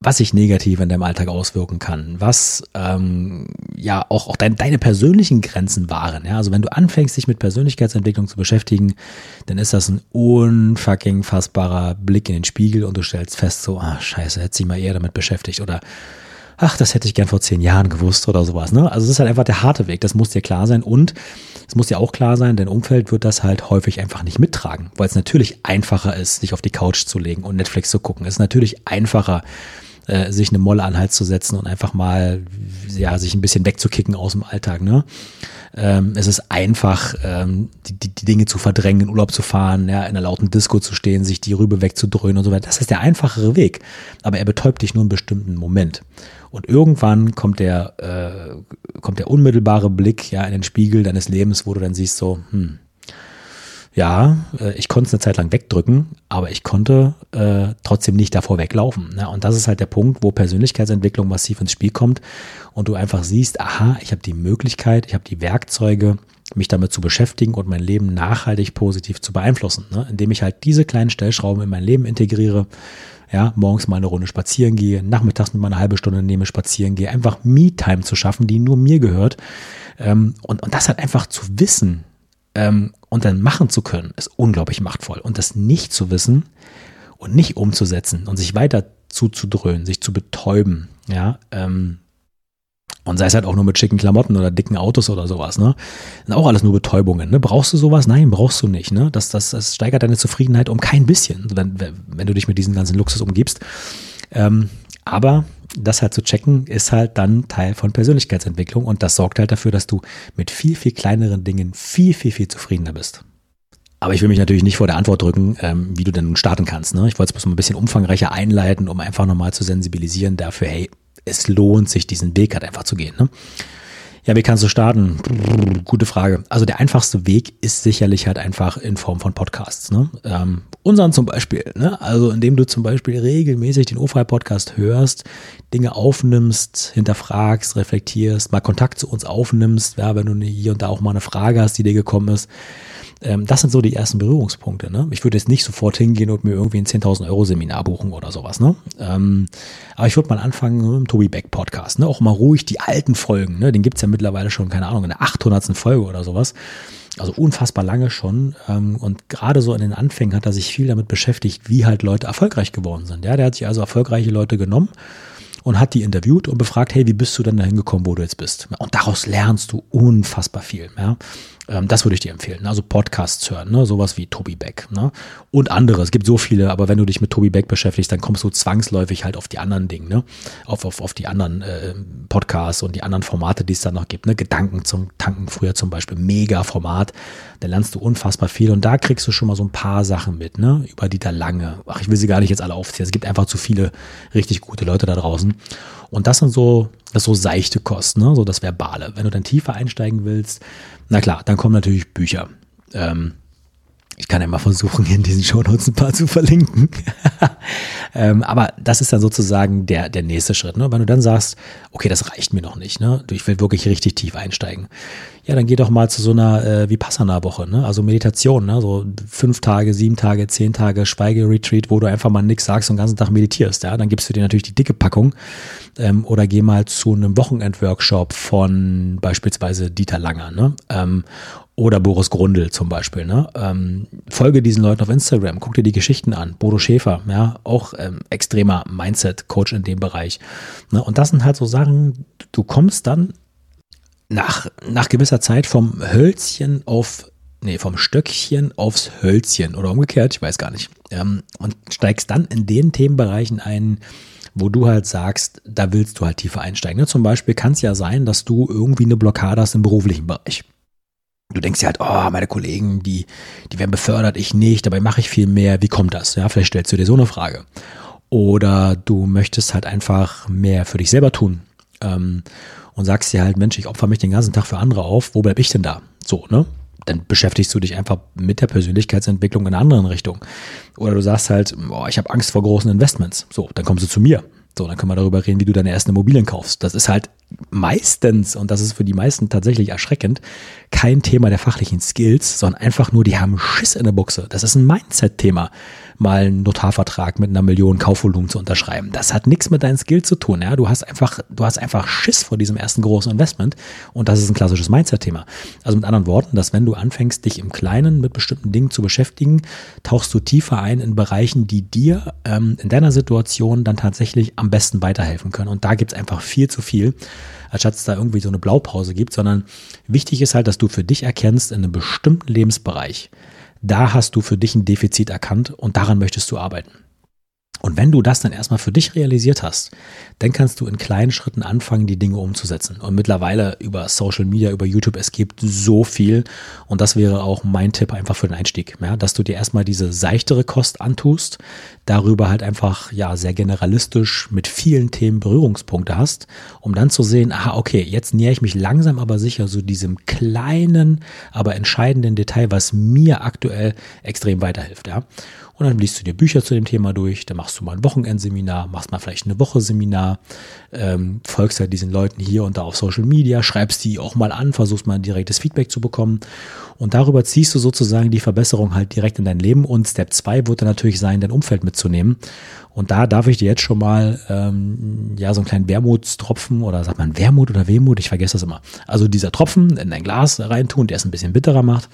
was sich negativ in deinem Alltag auswirken kann, was ähm, ja auch, auch dein, deine persönlichen Grenzen waren. Ja? Also wenn du anfängst, dich mit Persönlichkeitsentwicklung zu beschäftigen, dann ist das ein unfucking fassbarer Blick in den Spiegel und du stellst fest, so, ah, scheiße, hätte sich mal eher damit beschäftigt oder ach, das hätte ich gern vor zehn Jahren gewusst oder sowas. Ne? Also es ist halt einfach der harte Weg, das muss dir klar sein und es muss dir auch klar sein, dein Umfeld wird das halt häufig einfach nicht mittragen, weil es natürlich einfacher ist, sich auf die Couch zu legen und Netflix zu gucken. Es ist natürlich einfacher, äh, sich eine Molle an Hals zu setzen und einfach mal ja sich ein bisschen wegzukicken aus dem Alltag. Ne? Ähm, es ist einfach, ähm, die, die, die Dinge zu verdrängen, in Urlaub zu fahren, ja, in einer lauten Disco zu stehen, sich die Rübe wegzudröhnen und so weiter. Das ist der einfachere Weg. Aber er betäubt dich nur einen bestimmten Moment. Und irgendwann kommt der, äh, kommt der unmittelbare Blick ja in den Spiegel deines Lebens, wo du dann siehst so, hm, ja, äh, ich konnte es eine Zeit lang wegdrücken, aber ich konnte äh, trotzdem nicht davor weglaufen. Ne? Und das ist halt der Punkt, wo Persönlichkeitsentwicklung massiv ins Spiel kommt und du einfach siehst, aha, ich habe die Möglichkeit, ich habe die Werkzeuge, mich damit zu beschäftigen und mein Leben nachhaltig positiv zu beeinflussen, ne? indem ich halt diese kleinen Stellschrauben in mein Leben integriere, ja, morgens mal eine Runde spazieren gehe, nachmittags mit mal eine halbe Stunde nehme spazieren gehe, einfach Me-Time zu schaffen, die nur mir gehört. Ähm, und, und das halt einfach zu wissen, Ähm, und dann machen zu können, ist unglaublich machtvoll. Und das nicht zu wissen und nicht umzusetzen und sich weiter zuzudröhnen, sich zu betäuben, ja, ähm, und sei es halt auch nur mit schicken Klamotten oder dicken Autos oder sowas, ne? Sind auch alles nur Betäubungen, ne? Brauchst du sowas? Nein, brauchst du nicht, ne? Das, das, das steigert deine Zufriedenheit um kein bisschen, wenn, wenn du dich mit diesem ganzen Luxus umgibst. Ähm, aber das halt zu checken, ist halt dann Teil von Persönlichkeitsentwicklung und das sorgt halt dafür, dass du mit viel, viel kleineren Dingen viel, viel, viel zufriedener bist. Aber ich will mich natürlich nicht vor der Antwort drücken, ähm, wie du denn nun starten kannst. Ne? Ich wollte es mal ein bisschen umfangreicher einleiten, um einfach nochmal zu sensibilisieren dafür, hey, es lohnt sich, diesen Weg halt einfach zu gehen. Ne? Ja, wie kannst du starten? Gute Frage. Also der einfachste Weg ist sicherlich halt einfach in Form von Podcasts. Ne? Ähm, unseren zum Beispiel. Ne? Also indem du zum Beispiel regelmäßig den OFI-Podcast hörst, Dinge aufnimmst, hinterfragst, reflektierst, mal Kontakt zu uns aufnimmst, ja, wenn du hier und da auch mal eine Frage hast, die dir gekommen ist ähm, das sind so die ersten Berührungspunkte. Ne? Ich würde jetzt nicht sofort hingehen und mir irgendwie ein 10.000 Euro Seminar buchen oder sowas. Ne? Ähm, aber ich würde mal anfangen mit dem Tobi Beck Podcast. Ne? Auch mal ruhig die alten Folgen. Ne? Den gibt's ja mittlerweile schon, keine Ahnung, in der 800. Folge oder sowas. Also unfassbar lange schon. Ähm, und gerade so in den Anfängen hat er sich viel damit beschäftigt, wie halt Leute erfolgreich geworden sind. Ja, der hat sich also erfolgreiche Leute genommen und hat die interviewt und befragt, hey, wie bist du denn dahin gekommen, wo du jetzt bist? Und daraus lernst du unfassbar viel. Ja? Ähm, das würde ich dir empfehlen. Also Podcasts hören, ne? sowas wie Tobi Beck. Ne? Und andere. Es gibt so viele, aber wenn du dich mit Tobi Beck beschäftigst, dann kommst du zwangsläufig halt auf die anderen Dinge, ne? auf, auf, auf die anderen äh, Podcasts und die anderen Formate, die es dann noch gibt. Ne? Gedanken zum Tanken früher zum Beispiel, mega Format. Da lernst du unfassbar viel und da kriegst du schon mal so ein paar Sachen mit, ne? über Dieter Lange. Ach, ich will sie gar nicht jetzt alle aufziehen. Es gibt einfach zu viele richtig gute Leute da draußen. Und das sind so, das so seichte Kosten, ne? so das Verbale. Wenn du dann tiefer einsteigen willst, na klar, dann kommen natürlich Bücher. Ähm, ich kann ja mal versuchen, in diesen Shownotes ein paar zu verlinken. (laughs) ähm, aber das ist dann sozusagen der, der nächste Schritt. Ne? Wenn du dann sagst, okay, das reicht mir noch nicht, ne? ich will wirklich richtig tief einsteigen. Ja, dann geh doch mal zu so einer äh, Vipassana-Woche, ne? also Meditation, ne? so fünf Tage, sieben Tage, zehn Tage Schweigeretreat, wo du einfach mal nichts sagst und den ganzen Tag meditierst. Ja? Dann gibst du dir natürlich die dicke Packung ähm, oder geh mal zu einem Wochenend-Workshop von beispielsweise Dieter Langer. Ne? Ähm, oder Boris Grundl zum Beispiel. Ne? Ähm, folge diesen Leuten auf Instagram, guck dir die Geschichten an. Bodo Schäfer, ja, auch ähm, extremer Mindset-Coach in dem Bereich. Ne? Und das sind halt so Sachen, du kommst dann nach, nach gewisser Zeit vom Hölzchen auf, nee, vom Stöckchen aufs Hölzchen oder umgekehrt, ich weiß gar nicht. Ähm, und steigst dann in den Themenbereichen ein, wo du halt sagst, da willst du halt tiefer einsteigen. Ne? Zum Beispiel kann es ja sein, dass du irgendwie eine Blockade hast im beruflichen Bereich. Du denkst dir halt, oh, meine Kollegen, die, die werden befördert, ich nicht, dabei mache ich viel mehr. Wie kommt das? Ja, vielleicht stellst du dir so eine Frage. Oder du möchtest halt einfach mehr für dich selber tun. Ähm, und sagst dir halt, Mensch, ich opfer mich den ganzen Tag für andere auf, wo bleib ich denn da? So, ne? Dann beschäftigst du dich einfach mit der Persönlichkeitsentwicklung in einer anderen Richtung. Oder du sagst halt, oh, ich habe Angst vor großen Investments. So, dann kommst du zu mir. So, dann können wir darüber reden, wie du deine ersten Immobilien kaufst. Das ist halt meistens, und das ist für die meisten tatsächlich erschreckend, kein Thema der fachlichen Skills, sondern einfach nur, die haben Schiss in der Buchse. Das ist ein Mindset-Thema mal einen Notarvertrag mit einer Million Kaufvolumen zu unterschreiben. Das hat nichts mit deinen Skills zu tun. Ja? Du hast einfach, du hast einfach Schiss vor diesem ersten großen Investment und das ist ein klassisches Mindset-Thema. Also mit anderen Worten, dass wenn du anfängst, dich im Kleinen mit bestimmten Dingen zu beschäftigen, tauchst du tiefer ein in Bereichen, die dir ähm, in deiner Situation dann tatsächlich am besten weiterhelfen können. Und da gibt's einfach viel zu viel anstatt es da irgendwie so eine Blaupause gibt, sondern wichtig ist halt, dass du für dich erkennst in einem bestimmten Lebensbereich, da hast du für dich ein Defizit erkannt und daran möchtest du arbeiten. Und wenn du das dann erstmal für dich realisiert hast, dann kannst du in kleinen Schritten anfangen, die Dinge umzusetzen. Und mittlerweile über Social Media, über YouTube, es gibt so viel. Und das wäre auch mein Tipp einfach für den Einstieg, ja, dass du dir erstmal diese seichtere Kost antust, darüber halt einfach, ja, sehr generalistisch mit vielen Themen Berührungspunkte hast, um dann zu sehen, aha, okay, jetzt nähere ich mich langsam aber sicher so diesem kleinen, aber entscheidenden Detail, was mir aktuell extrem weiterhilft, ja. Und dann liest du dir Bücher zu dem Thema durch, dann machst du mal ein Wochenendseminar, machst mal vielleicht eine Woche Seminar, ähm, folgst halt diesen Leuten hier und da auf Social Media, schreibst die auch mal an, versuchst mal ein direktes Feedback zu bekommen. Und darüber ziehst du sozusagen die Verbesserung halt direkt in dein Leben. Und Step 2 wird dann natürlich sein, dein Umfeld mitzunehmen und da darf ich dir jetzt schon mal ähm, ja so einen kleinen Wermutstropfen oder sagt man Wermut oder Wehmut, ich vergesse das immer. Also dieser Tropfen in dein Glas reintun, der es ein bisschen bitterer macht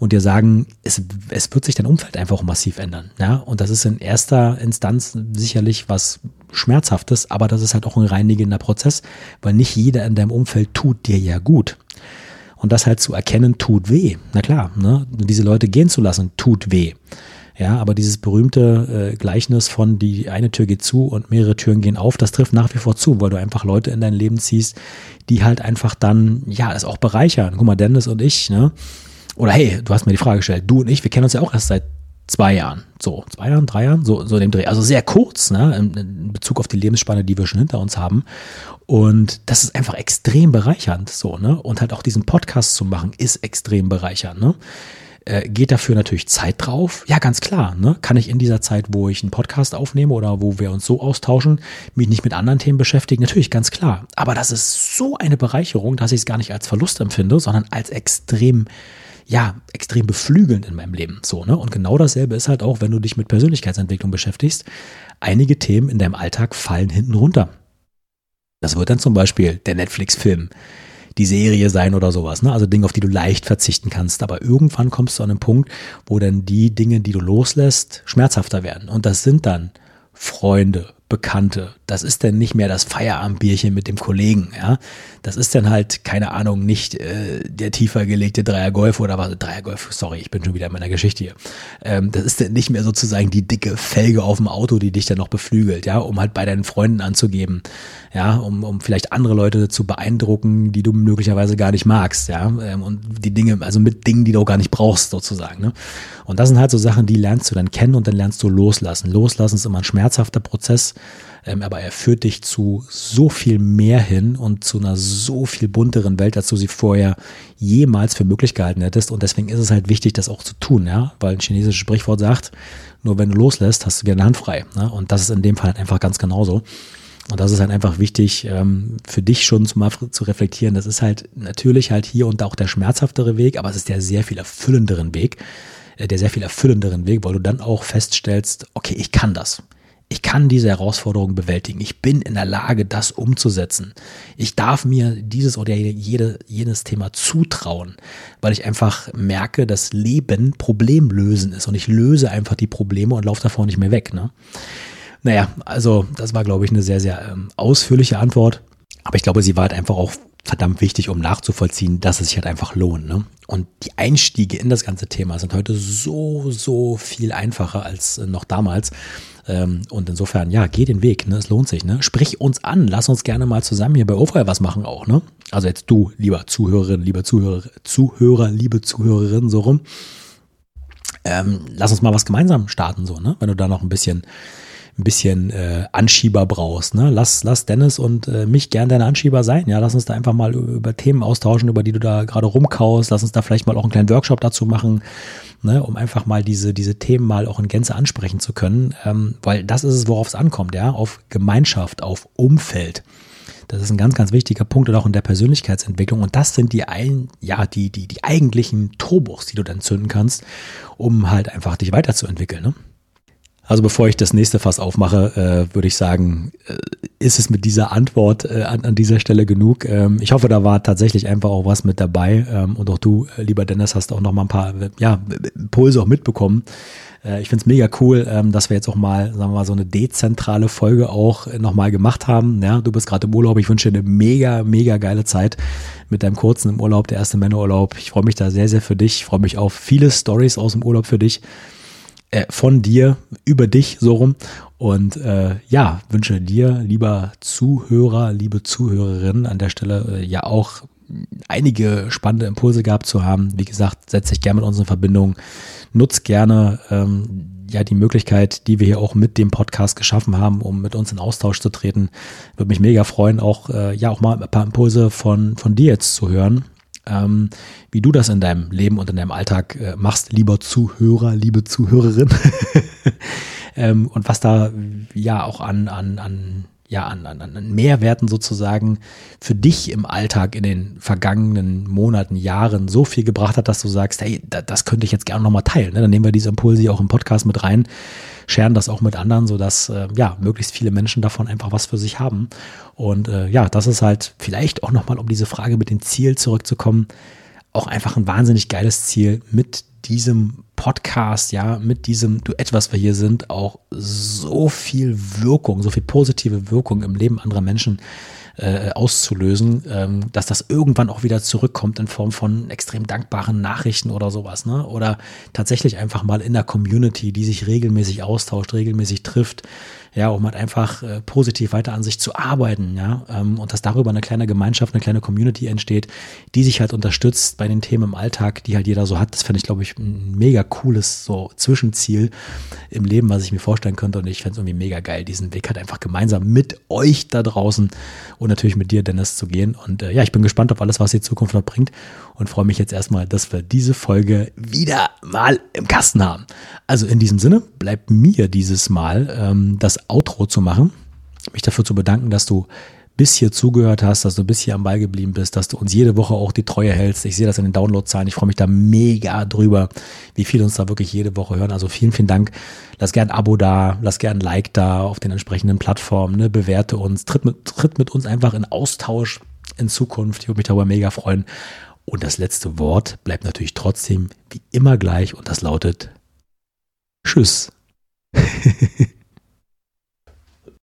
und dir sagen, es, es wird sich dein Umfeld einfach massiv ändern. Ja? Und das ist in erster Instanz sicherlich was Schmerzhaftes, aber das ist halt auch ein reinigender Prozess, weil nicht jeder in deinem Umfeld tut dir ja gut. Und das halt zu erkennen, tut weh. Na klar, ne? diese Leute gehen zu lassen, tut weh. Ja, aber dieses berühmte äh, Gleichnis von die eine Tür geht zu und mehrere Türen gehen auf, das trifft nach wie vor zu, weil du einfach Leute in dein Leben ziehst, die halt einfach dann, ja, es auch bereichern. Guck mal, Dennis und ich, ne? Oder hey, du hast mir die Frage gestellt, du und ich, wir kennen uns ja auch erst seit zwei Jahren. So, zwei Jahren, drei Jahren, so, so dem Dreh. Also sehr kurz, ne, in, Bezug auf die Lebensspanne, die wir schon hinter uns haben. Und das ist einfach extrem bereichernd, so, ne? Und halt auch diesen Podcast zu machen, ist extrem bereichernd, ne? Äh, geht dafür natürlich Zeit drauf? Ja, ganz klar. Ne? Kann ich in dieser Zeit, wo ich einen Podcast aufnehme oder wo wir uns so austauschen, mich nicht mit anderen Themen beschäftigen? Natürlich, ganz klar. Aber das ist so eine Bereicherung, dass ich es gar nicht als Verlust empfinde, sondern als extrem ja, extrem beflügelnd in meinem Leben. So, ne? Und genau dasselbe ist halt auch, wenn du dich mit Persönlichkeitsentwicklung beschäftigst. Einige Themen in deinem Alltag fallen hinten runter. Das wird dann zum Beispiel der Netflix-Film, die Serie sein oder sowas. Ne? Also Dinge, auf die du leicht verzichten kannst. Aber irgendwann kommst du an einen Punkt, wo dann die Dinge, die du loslässt, schmerzhafter werden. Und das sind dann Freunde, Bekannte. Das ist dann nicht mehr das Feierabendbierchen mit dem Kollegen, ja. Das ist dann halt, keine Ahnung, nicht äh, der tiefer gelegte Dreier Golf oder was, Dreier Golf, sorry, ich bin schon wieder in meiner Geschichte hier. Ähm, das ist dann nicht mehr sozusagen die dicke Felge auf dem Auto, die dich dann noch beflügelt, ja, um halt bei deinen Freunden anzugeben, ja, um, um vielleicht andere Leute zu beeindrucken, die du möglicherweise gar nicht magst, ja, ähm, und die Dinge, also mit Dingen, die du auch gar nicht brauchst, sozusagen, ne. Und das sind halt so Sachen, die lernst du dann kennen und dann lernst du loslassen. Loslassen ist immer ein schmerzhafter Prozess, ähm, aber er führt dich zu so viel mehr hin und zu einer so viel bunteren Welt, als du sie vorher jemals für möglich gehalten hättest. Und deswegen ist es halt wichtig, das auch zu tun, ja, weil ein chinesisches Sprichwort sagt, nur wenn du loslässt, hast du wieder eine Hand frei. Ne? Und das ist in dem Fall halt einfach ganz genauso. Und das ist halt einfach wichtig ähm, für dich schon zu, mal zu reflektieren. Das ist halt natürlich halt hier und da auch der schmerzhaftere Weg, aber es ist der sehr viel erfüllenderen Weg, äh, der sehr viel erfüllenderen Weg, weil du dann auch feststellst, okay, ich kann das. Ich kann diese Herausforderung bewältigen. Ich bin in der Lage, das umzusetzen. Ich darf mir dieses oder jede, jenes Thema zutrauen, weil ich einfach merke, dass Leben Problemlösen ist und ich löse einfach die Probleme und laufe davor nicht mehr weg. Ne? Naja, also das war, glaube ich, eine sehr, sehr ähm, ausführliche Antwort. Aber ich glaube, sie war halt einfach auch verdammt wichtig, um nachzuvollziehen, dass es sich halt einfach lohnt. Ne? Und die Einstiege in das ganze Thema sind heute so, so viel einfacher als noch damals. Ähm, und insofern, ja, geh den Weg, ne? Es lohnt sich, ne? Sprich uns an, lass uns gerne mal zusammen hier bei Ofire was machen auch, ne? Also jetzt du, lieber Zuhörerin, lieber Zuhörer, Zuhörer, liebe Zuhörerin, so rum. Ähm, lass uns mal was gemeinsam starten, so, ne? Wenn du da noch ein bisschen ein bisschen äh, Anschieber brauchst. Ne? Lass, lass Dennis und äh, mich gern deine Anschieber sein. Ja, lass uns da einfach mal über Themen austauschen, über die du da gerade rumkaust. Lass uns da vielleicht mal auch einen kleinen Workshop dazu machen ne, um einfach mal diese, diese Themen mal auch in Gänze ansprechen zu können, ähm, weil das ist es, worauf es ankommt, ja, auf Gemeinschaft, auf Umfeld. Das ist ein ganz, ganz wichtiger Punkt und auch in der Persönlichkeitsentwicklung. Und das sind die, ein, ja, die, die, die eigentlichen Turbos, die du dann zünden kannst, um halt einfach dich weiterzuentwickeln. Ne? Also bevor ich das nächste Fass aufmache, äh, würde ich sagen, äh, ist es mit dieser Antwort äh, an, an dieser Stelle genug. Ähm, ich hoffe, da war tatsächlich einfach auch was mit dabei. Ähm, und auch du, äh, lieber Dennis, hast auch noch mal ein paar ja, Impulse auch mitbekommen. Äh, ich finde es mega cool, ähm, dass wir jetzt auch mal, sagen wir mal, so eine dezentrale Folge auch nochmal gemacht haben. Ja, du bist gerade im Urlaub. Ich wünsche dir eine mega, mega geile Zeit mit deinem kurzen im Urlaub, der erste Männerurlaub. Ich freue mich da sehr, sehr für dich. Ich freue mich auf viele Stories aus dem Urlaub für dich äh, von dir, über dich so rum. Und äh, ja, wünsche dir, lieber Zuhörer, liebe Zuhörerin, an der Stelle äh, ja auch einige spannende Impulse gehabt zu haben. Wie gesagt, setz dich gerne mit uns in Verbindung. Nutz gerne ähm, ja die Möglichkeit, die wir hier auch mit dem Podcast geschaffen haben, um mit uns in Austausch zu treten. Würde mich mega freuen, auch äh, ja auch mal ein paar Impulse von von dir jetzt zu hören ähm, wie du das in deinem Leben und in deinem Alltag äh, machst, lieber Zuhörer, liebe Zuhörerin. (laughs) ähm, und was da ja auch an, an, an ja, an, an, an Mehrwerten sozusagen für dich im Alltag in den vergangenen Monaten, Jahren so viel gebracht hat, dass du sagst, hey, da, das könnte ich jetzt gerne nochmal teilen. Ne? Dann nehmen wir diese Impulse auch im Podcast mit rein, scheren das auch mit anderen, sodass äh, ja, möglichst viele Menschen davon einfach was für sich haben. Und äh, ja, das ist halt vielleicht auch nochmal, um diese Frage mit dem Ziel zurückzukommen, auch einfach ein wahnsinnig geiles Ziel mit diesem Podcast, ja, mit diesem Duett, was wir hier sind, auch so viel Wirkung, so viel positive Wirkung im Leben anderer Menschen äh, auszulösen, ähm, dass das irgendwann auch wieder zurückkommt in Form von extrem dankbaren Nachrichten oder sowas, ne? Oder tatsächlich einfach mal in der Community, die sich regelmäßig austauscht, regelmäßig trifft, ja, um halt einfach äh, positiv weiter an sich zu arbeiten, ja, ähm, und dass darüber eine kleine Gemeinschaft, eine kleine Community entsteht, die sich halt unterstützt bei den Themen im Alltag, die halt jeder so hat. Das fände ich, glaube ich, ein mega cooles so Zwischenziel im Leben, was ich mir vorstellen könnte. Und ich fände es irgendwie mega geil, diesen Weg halt einfach gemeinsam mit euch da draußen und natürlich mit dir, Dennis, zu gehen. Und äh, ja, ich bin gespannt auf alles, was die Zukunft noch bringt und freue mich jetzt erstmal, dass wir diese Folge wieder mal im Kasten haben. Also in diesem Sinne bleibt mir dieses Mal ähm, das Outro zu machen, mich dafür zu bedanken, dass du bis hier zugehört hast, dass du bis hier am Ball geblieben bist, dass du uns jede Woche auch die Treue hältst. Ich sehe das in den Downloadzahlen. Ich freue mich da mega drüber, wie viele uns da wirklich jede Woche hören. Also vielen, vielen Dank. Lass gern ein Abo da, lass gern ein Like da auf den entsprechenden Plattformen, ne? bewerte uns, tritt mit, tritt mit uns einfach in Austausch in Zukunft. Ich würde mich darüber mega freuen. Und das letzte Wort bleibt natürlich trotzdem wie immer gleich und das lautet Tschüss. (laughs)